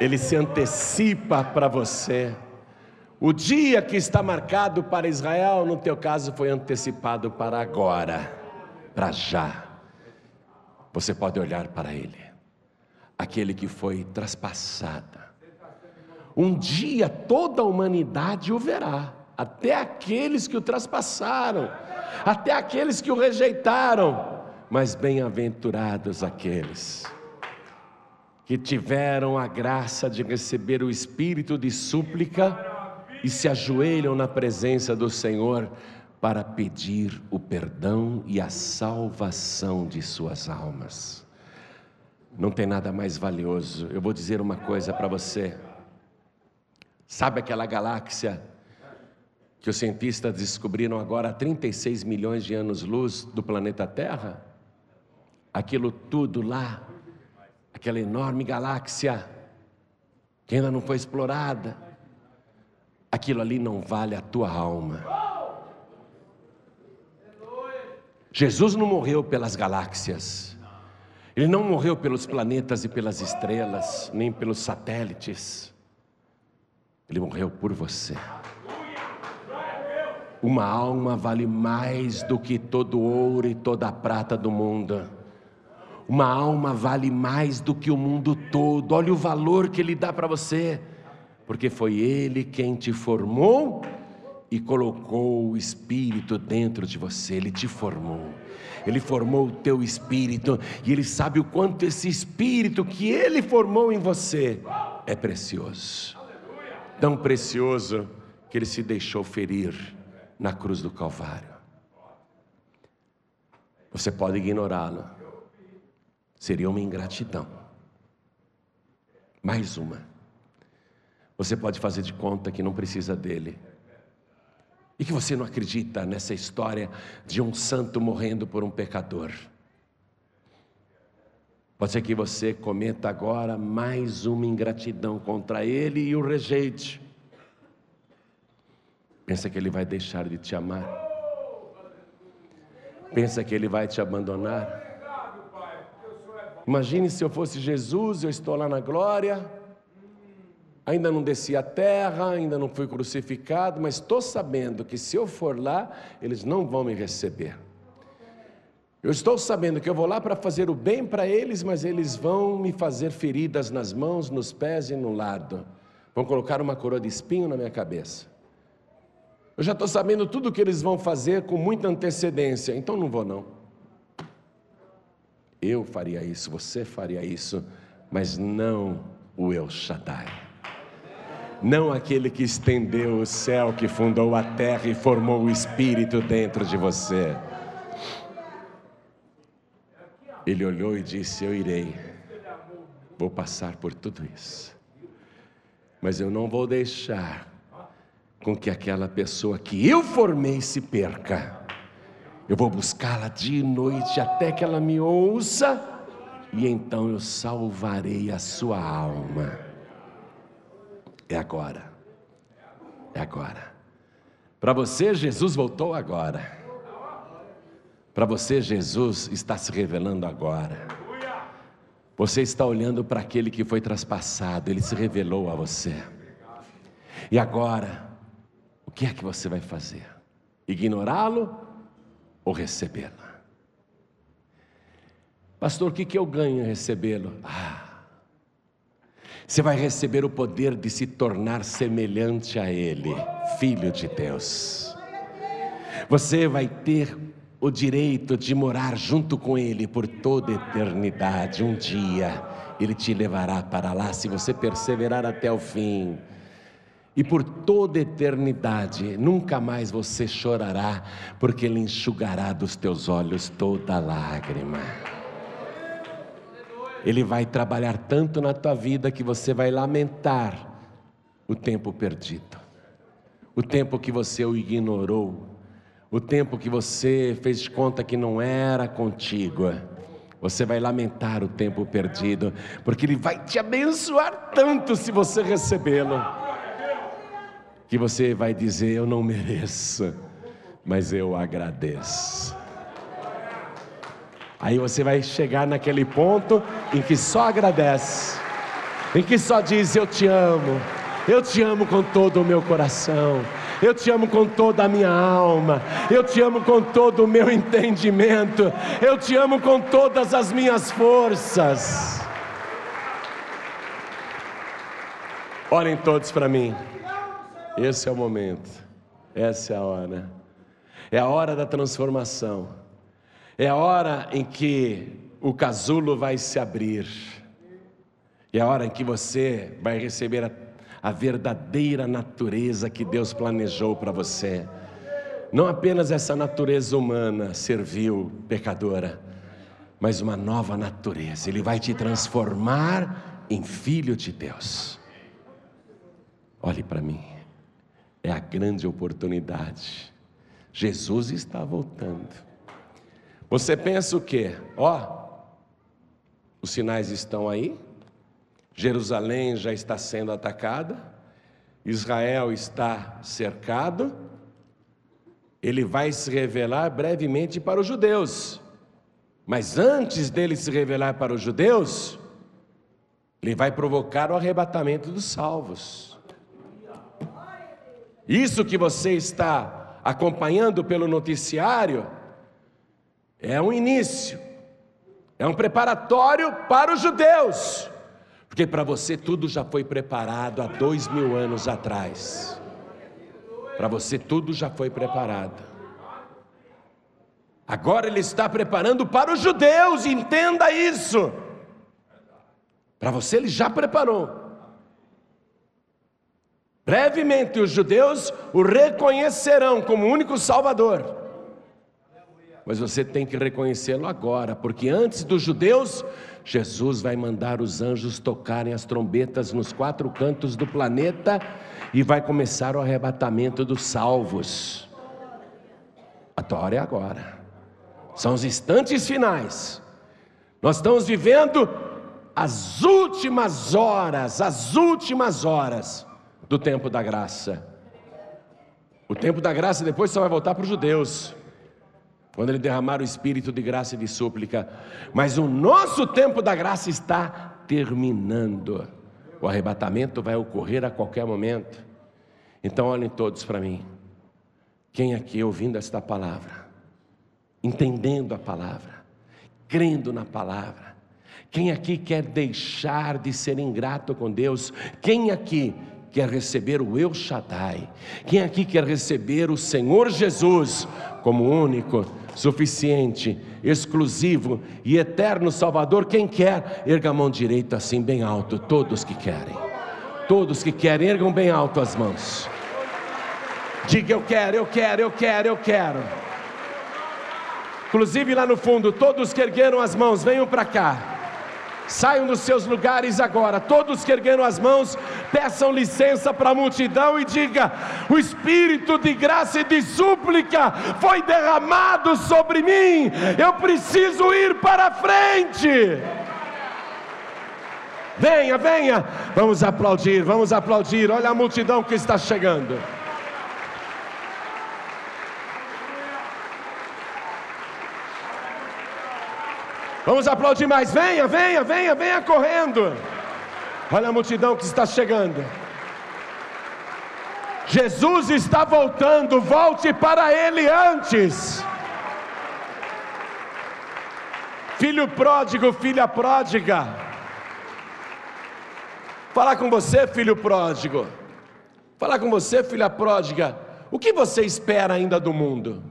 Ele se antecipa para você. O dia que está marcado para Israel, no teu caso, foi antecipado para agora, para já. Você pode olhar para ele, aquele que foi traspassada. Um dia toda a humanidade o verá, até aqueles que o traspassaram, até aqueles que o rejeitaram, mas bem-aventurados aqueles que tiveram a graça de receber o espírito de súplica e se ajoelham na presença do Senhor para pedir o perdão e a salvação de suas almas. Não tem nada mais valioso. Eu vou dizer uma coisa para você. Sabe aquela galáxia que os cientistas descobriram agora há 36 milhões de anos-luz do planeta Terra? Aquilo tudo lá, aquela enorme galáxia que ainda não foi explorada aquilo ali não vale a tua alma. Jesus não morreu pelas galáxias, ele não morreu pelos planetas e pelas estrelas, nem pelos satélites, ele morreu por você. Uma alma vale mais do que todo ouro e toda a prata do mundo. Uma alma vale mais do que o mundo todo. Olha o valor que ele dá para você porque foi Ele quem te formou e colocou o Espírito dentro de você, Ele te formou. Ele formou o teu espírito e Ele sabe o quanto esse espírito que Ele formou em você é precioso. Tão precioso que Ele se deixou ferir na cruz do Calvário. Você pode ignorá-lo, seria uma ingratidão. Mais uma. Você pode fazer de conta que não precisa dele. E que você não acredita nessa história de um santo morrendo por um pecador. Pode ser que você cometa agora mais uma ingratidão contra ele e o rejeite. Pensa que ele vai deixar de te amar? Pensa que ele vai te abandonar? Imagine se eu fosse Jesus, eu estou lá na glória Ainda não desci a terra, ainda não fui crucificado, mas estou sabendo que se eu for lá, eles não vão me receber. Eu estou sabendo que eu vou lá para fazer o bem para eles, mas eles vão me fazer feridas nas mãos, nos pés e no lado. Vão colocar uma coroa de espinho na minha cabeça. Eu já estou sabendo tudo o que eles vão fazer com muita antecedência, então não vou não. Eu faria isso, você faria isso, mas não o El Shaddai. Não aquele que estendeu o céu, que fundou a terra e formou o espírito dentro de você. Ele olhou e disse: Eu irei, vou passar por tudo isso, mas eu não vou deixar com que aquela pessoa que eu formei se perca. Eu vou buscá-la dia e noite até que ela me ouça, e então eu salvarei a sua alma. É agora, é agora. Para você, Jesus voltou agora. Para você, Jesus está se revelando agora. Você está olhando para aquele que foi traspassado, ele se revelou a você. E agora, o que é que você vai fazer? Ignorá-lo ou recebê-lo? Pastor, o que, que eu ganho em recebê-lo? Ah, você vai receber o poder de se tornar semelhante a Ele, Filho de Deus. Você vai ter o direito de morar junto com Ele por toda a eternidade. Um dia Ele te levará para lá se você perseverar até o fim. E por toda eternidade, nunca mais você chorará, porque Ele enxugará dos teus olhos toda lágrima. Ele vai trabalhar tanto na tua vida que você vai lamentar o tempo perdido, o tempo que você o ignorou, o tempo que você fez de conta que não era contigo. Você vai lamentar o tempo perdido, porque Ele vai te abençoar tanto se você recebê-lo, que você vai dizer: Eu não mereço, mas eu agradeço. Aí você vai chegar naquele ponto em que só agradece, em que só diz: Eu te amo, eu te amo com todo o meu coração. Eu te amo com toda a minha alma. Eu te amo com todo o meu entendimento. Eu te amo com todas as minhas forças. Olhem todos para mim. Esse é o momento. Essa é a hora. É a hora da transformação. É a hora em que o casulo vai se abrir. É a hora em que você vai receber a a verdadeira natureza que Deus planejou para você. Não apenas essa natureza humana servil, pecadora, mas uma nova natureza. Ele vai te transformar em filho de Deus. Olhe para mim, é a grande oportunidade. Jesus está voltando. Você pensa o quê? Ó, os sinais estão aí, Jerusalém já está sendo atacada, Israel está cercado, ele vai se revelar brevemente para os judeus. Mas antes dele se revelar para os judeus, ele vai provocar o arrebatamento dos salvos. Isso que você está acompanhando pelo noticiário é um início, é um preparatório para os judeus. Porque para você tudo já foi preparado há dois mil anos atrás. Para você tudo já foi preparado. Agora Ele está preparando para os judeus, entenda isso. Para você Ele já preparou. Brevemente os judeus o reconhecerão como único Salvador. Mas você tem que reconhecê-lo agora, porque antes dos judeus Jesus vai mandar os anjos tocarem as trombetas nos quatro cantos do planeta e vai começar o arrebatamento dos salvos. A tua hora é agora, são os instantes finais. Nós estamos vivendo as últimas horas, as últimas horas do tempo da graça. O tempo da graça depois só vai voltar para os judeus quando Ele derramar o espírito de graça e de súplica. Mas o nosso tempo da graça está terminando. O arrebatamento vai ocorrer a qualquer momento. Então olhem todos para mim. Quem aqui ouvindo esta palavra, entendendo a palavra, crendo na palavra, quem aqui quer deixar de ser ingrato com Deus? Quem aqui quer receber o El Shaddai? Quem aqui quer receber o Senhor Jesus como único, suficiente, exclusivo e eterno Salvador? Quem quer, erga a mão direita assim bem alto, todos que querem. Todos que querem, ergam bem alto as mãos. Diga eu quero, eu quero, eu quero, eu quero. Inclusive lá no fundo, todos que ergueram as mãos, venham para cá. Saiam dos seus lugares agora, todos que ergueram as mãos, peçam licença para a multidão e diga: O Espírito de graça e de súplica foi derramado sobre mim, eu preciso ir para frente. Venha, venha, vamos aplaudir, vamos aplaudir. Olha a multidão que está chegando. Vamos aplaudir mais. Venha, venha, venha, venha correndo. Olha a multidão que está chegando. Jesus está voltando, volte para Ele antes. Filho pródigo, filha pródiga. Falar com você, filho pródigo. Falar com você, filha pródiga. O que você espera ainda do mundo?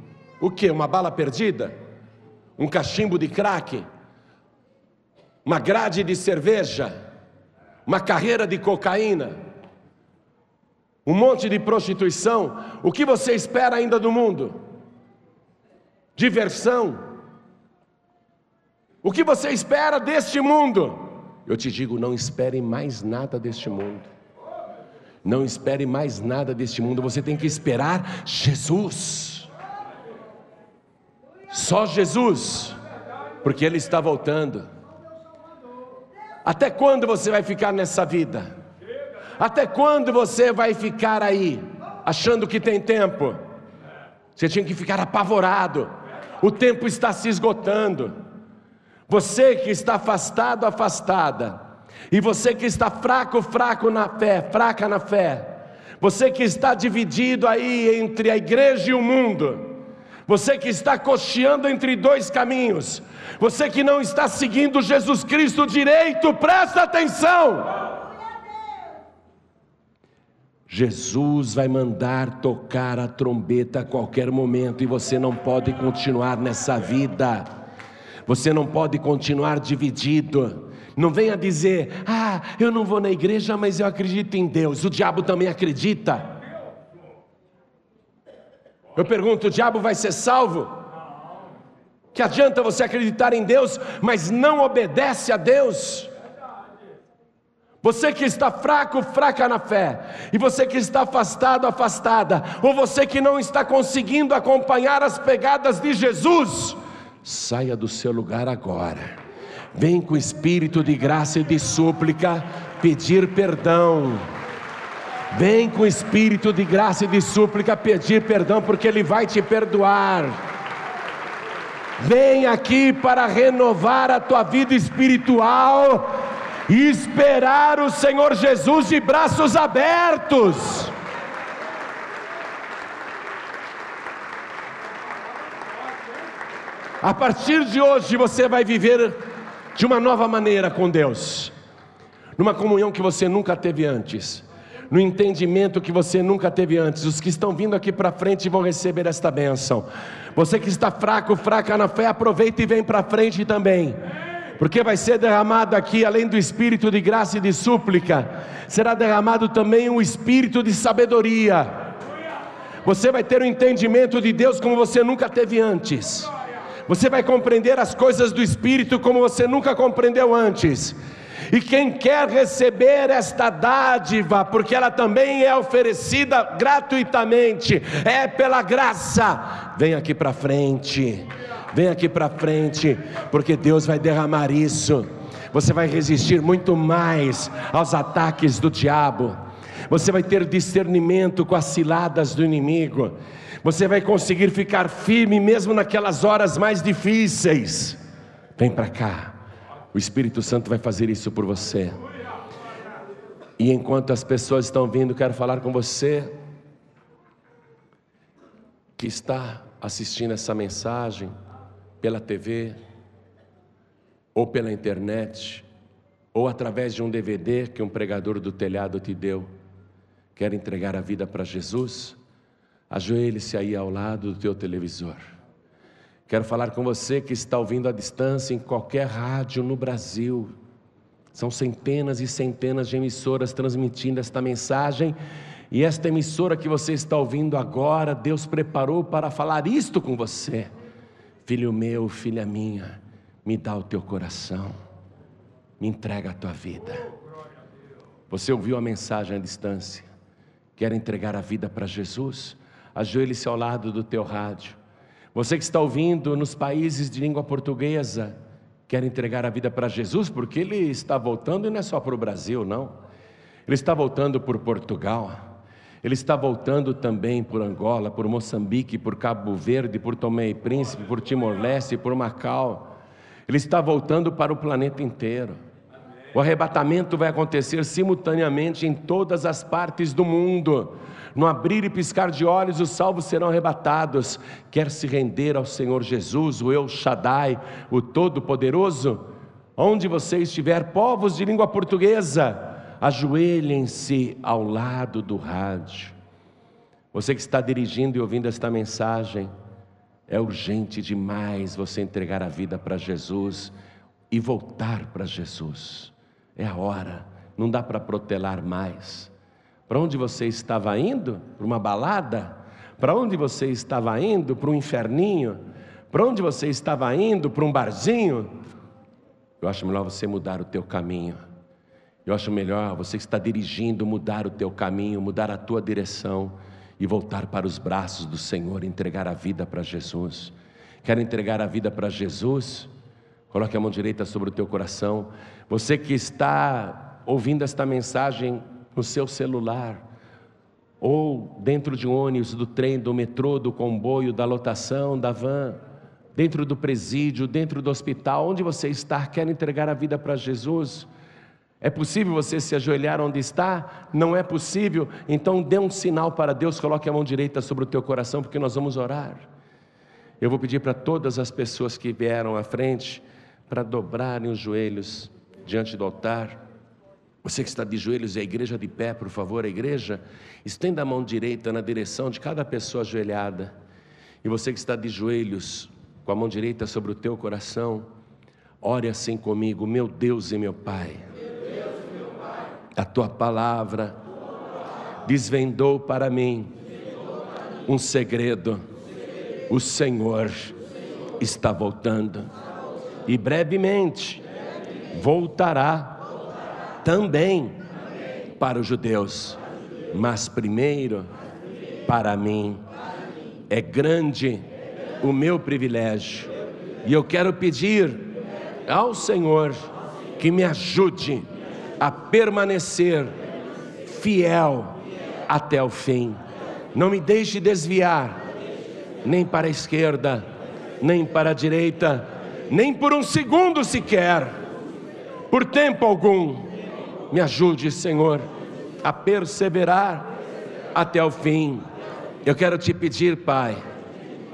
O que? Uma bala perdida? Um cachimbo de crack? Uma grade de cerveja, uma carreira de cocaína, um monte de prostituição, o que você espera ainda do mundo? Diversão. O que você espera deste mundo? Eu te digo, não espere mais nada deste mundo. Não espere mais nada deste mundo, você tem que esperar Jesus. Só Jesus, porque Ele está voltando. Até quando você vai ficar nessa vida? Até quando você vai ficar aí, achando que tem tempo? Você tinha que ficar apavorado. O tempo está se esgotando. Você que está afastado, afastada, e você que está fraco, fraco na fé, fraca na fé, você que está dividido aí entre a igreja e o mundo, você que está cocheando entre dois caminhos, você que não está seguindo Jesus Cristo direito, presta atenção. Jesus vai mandar tocar a trombeta a qualquer momento e você não pode continuar nessa vida. Você não pode continuar dividido. Não venha dizer: "Ah, eu não vou na igreja, mas eu acredito em Deus". O diabo também acredita. Eu pergunto: o diabo vai ser salvo? Que adianta você acreditar em Deus, mas não obedece a Deus? Você que está fraco, fraca na fé, e você que está afastado, afastada, ou você que não está conseguindo acompanhar as pegadas de Jesus, saia do seu lugar agora. Vem com espírito de graça e de súplica pedir perdão. Vem com espírito de graça e de súplica pedir perdão, porque Ele vai te perdoar. Vem aqui para renovar a tua vida espiritual e esperar o Senhor Jesus de braços abertos. A partir de hoje você vai viver de uma nova maneira com Deus, numa comunhão que você nunca teve antes no entendimento que você nunca teve antes. Os que estão vindo aqui para frente vão receber esta bênção. Você que está fraco, fraca na fé, aproveita e vem para frente também. Porque vai ser derramado aqui, além do espírito de graça e de súplica, será derramado também um espírito de sabedoria. Você vai ter um entendimento de Deus como você nunca teve antes. Você vai compreender as coisas do Espírito como você nunca compreendeu antes. E quem quer receber esta dádiva, porque ela também é oferecida gratuitamente, é pela graça, vem aqui para frente. Vem aqui para frente, porque Deus vai derramar isso. Você vai resistir muito mais aos ataques do diabo. Você vai ter discernimento com as ciladas do inimigo. Você vai conseguir ficar firme mesmo naquelas horas mais difíceis. Vem para cá. O Espírito Santo vai fazer isso por você. E enquanto as pessoas estão vindo, quero falar com você que está assistindo essa mensagem pela TV, ou pela internet, ou através de um DVD que um pregador do telhado te deu, quer entregar a vida para Jesus, ajoelhe-se aí ao lado do teu televisor. Quero falar com você que está ouvindo à distância em qualquer rádio no Brasil. São centenas e centenas de emissoras transmitindo esta mensagem. E esta emissora que você está ouvindo agora, Deus preparou para falar isto com você. Filho meu, filha minha, me dá o teu coração, me entrega a tua vida. Você ouviu a mensagem à distância? Quer entregar a vida para Jesus? Ajoelhe-se ao lado do teu rádio. Você que está ouvindo nos países de língua portuguesa, quer entregar a vida para Jesus, porque Ele está voltando e não é só para o Brasil, não. Ele está voltando por Portugal, Ele está voltando também por Angola, por Moçambique, por Cabo Verde, por Tomé e Príncipe, por Timor-Leste, por Macau. Ele está voltando para o planeta inteiro. O arrebatamento vai acontecer simultaneamente em todas as partes do mundo. No abrir e piscar de olhos, os salvos serão arrebatados. Quer se render ao Senhor Jesus, o El Shaddai, o Todo-Poderoso? Onde você estiver, povos de língua portuguesa, ajoelhem-se ao lado do rádio. Você que está dirigindo e ouvindo esta mensagem, é urgente demais você entregar a vida para Jesus e voltar para Jesus. É a hora, não dá para protelar mais. Para onde você estava indo? Para uma balada? Para onde você estava indo? Para um inferninho? Para onde você estava indo? Para um barzinho? Eu acho melhor você mudar o teu caminho. Eu acho melhor você que está dirigindo mudar o teu caminho, mudar a tua direção e voltar para os braços do Senhor, entregar a vida para Jesus. Quer entregar a vida para Jesus? Coloque a mão direita sobre o teu coração. Você que está ouvindo esta mensagem no seu celular, ou dentro de um ônibus, do trem, do metrô, do comboio, da lotação, da van, dentro do presídio, dentro do hospital, onde você está, quer entregar a vida para Jesus? É possível você se ajoelhar onde está? Não é possível? Então dê um sinal para Deus, coloque a mão direita sobre o teu coração, porque nós vamos orar. Eu vou pedir para todas as pessoas que vieram à frente para dobrarem os joelhos diante do altar. Você que está de joelhos e a igreja de pé, por favor, a igreja, estenda a mão direita na direção de cada pessoa ajoelhada. E você que está de joelhos, com a mão direita sobre o teu coração, ore assim comigo, meu Deus e meu Pai a tua palavra desvendou para mim um segredo. O Senhor está voltando e brevemente voltará também para os judeus, mas primeiro para mim. É grande o meu privilégio e eu quero pedir ao Senhor que me ajude a permanecer fiel até o fim. Não me deixe desviar, nem para a esquerda, nem para a direita, nem por um segundo sequer, por tempo algum. Me ajude, Senhor, a perseverar até o fim. Eu quero te pedir, Pai,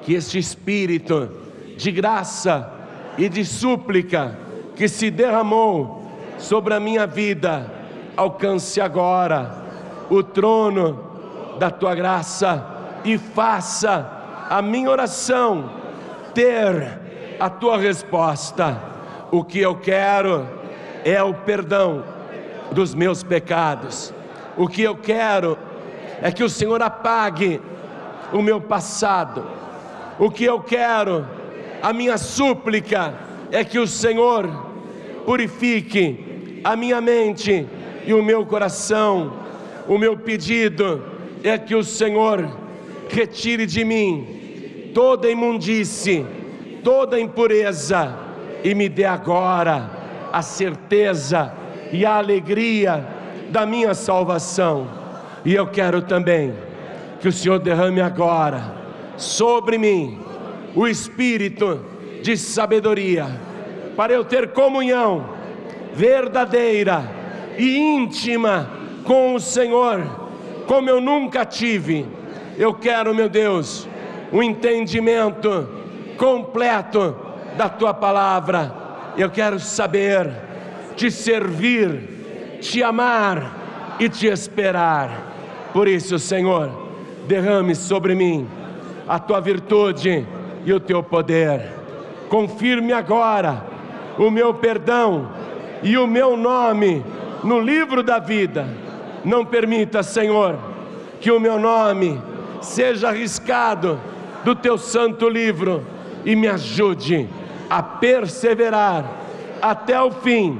que este espírito de graça e de súplica que se derramou sobre a minha vida, alcance agora o trono da tua graça e faça a minha oração ter a tua resposta. O que eu quero é o perdão dos meus pecados. O que eu quero é que o Senhor apague o meu passado. O que eu quero, a minha súplica é que o Senhor purifique a minha mente e o meu coração. O meu pedido é que o Senhor retire de mim toda imundície, toda impureza e me dê agora a certeza e a alegria da minha salvação. E eu quero também que o Senhor derrame agora sobre mim o espírito de sabedoria, para eu ter comunhão verdadeira e íntima com o Senhor, como eu nunca tive. Eu quero, meu Deus, o um entendimento completo da tua palavra. Eu quero saber te servir, te amar e te esperar. Por isso, Senhor, derrame sobre mim a tua virtude e o teu poder. Confirme agora o meu perdão e o meu nome no livro da vida. Não permita, Senhor, que o meu nome seja arriscado do teu santo livro e me ajude a perseverar até o fim,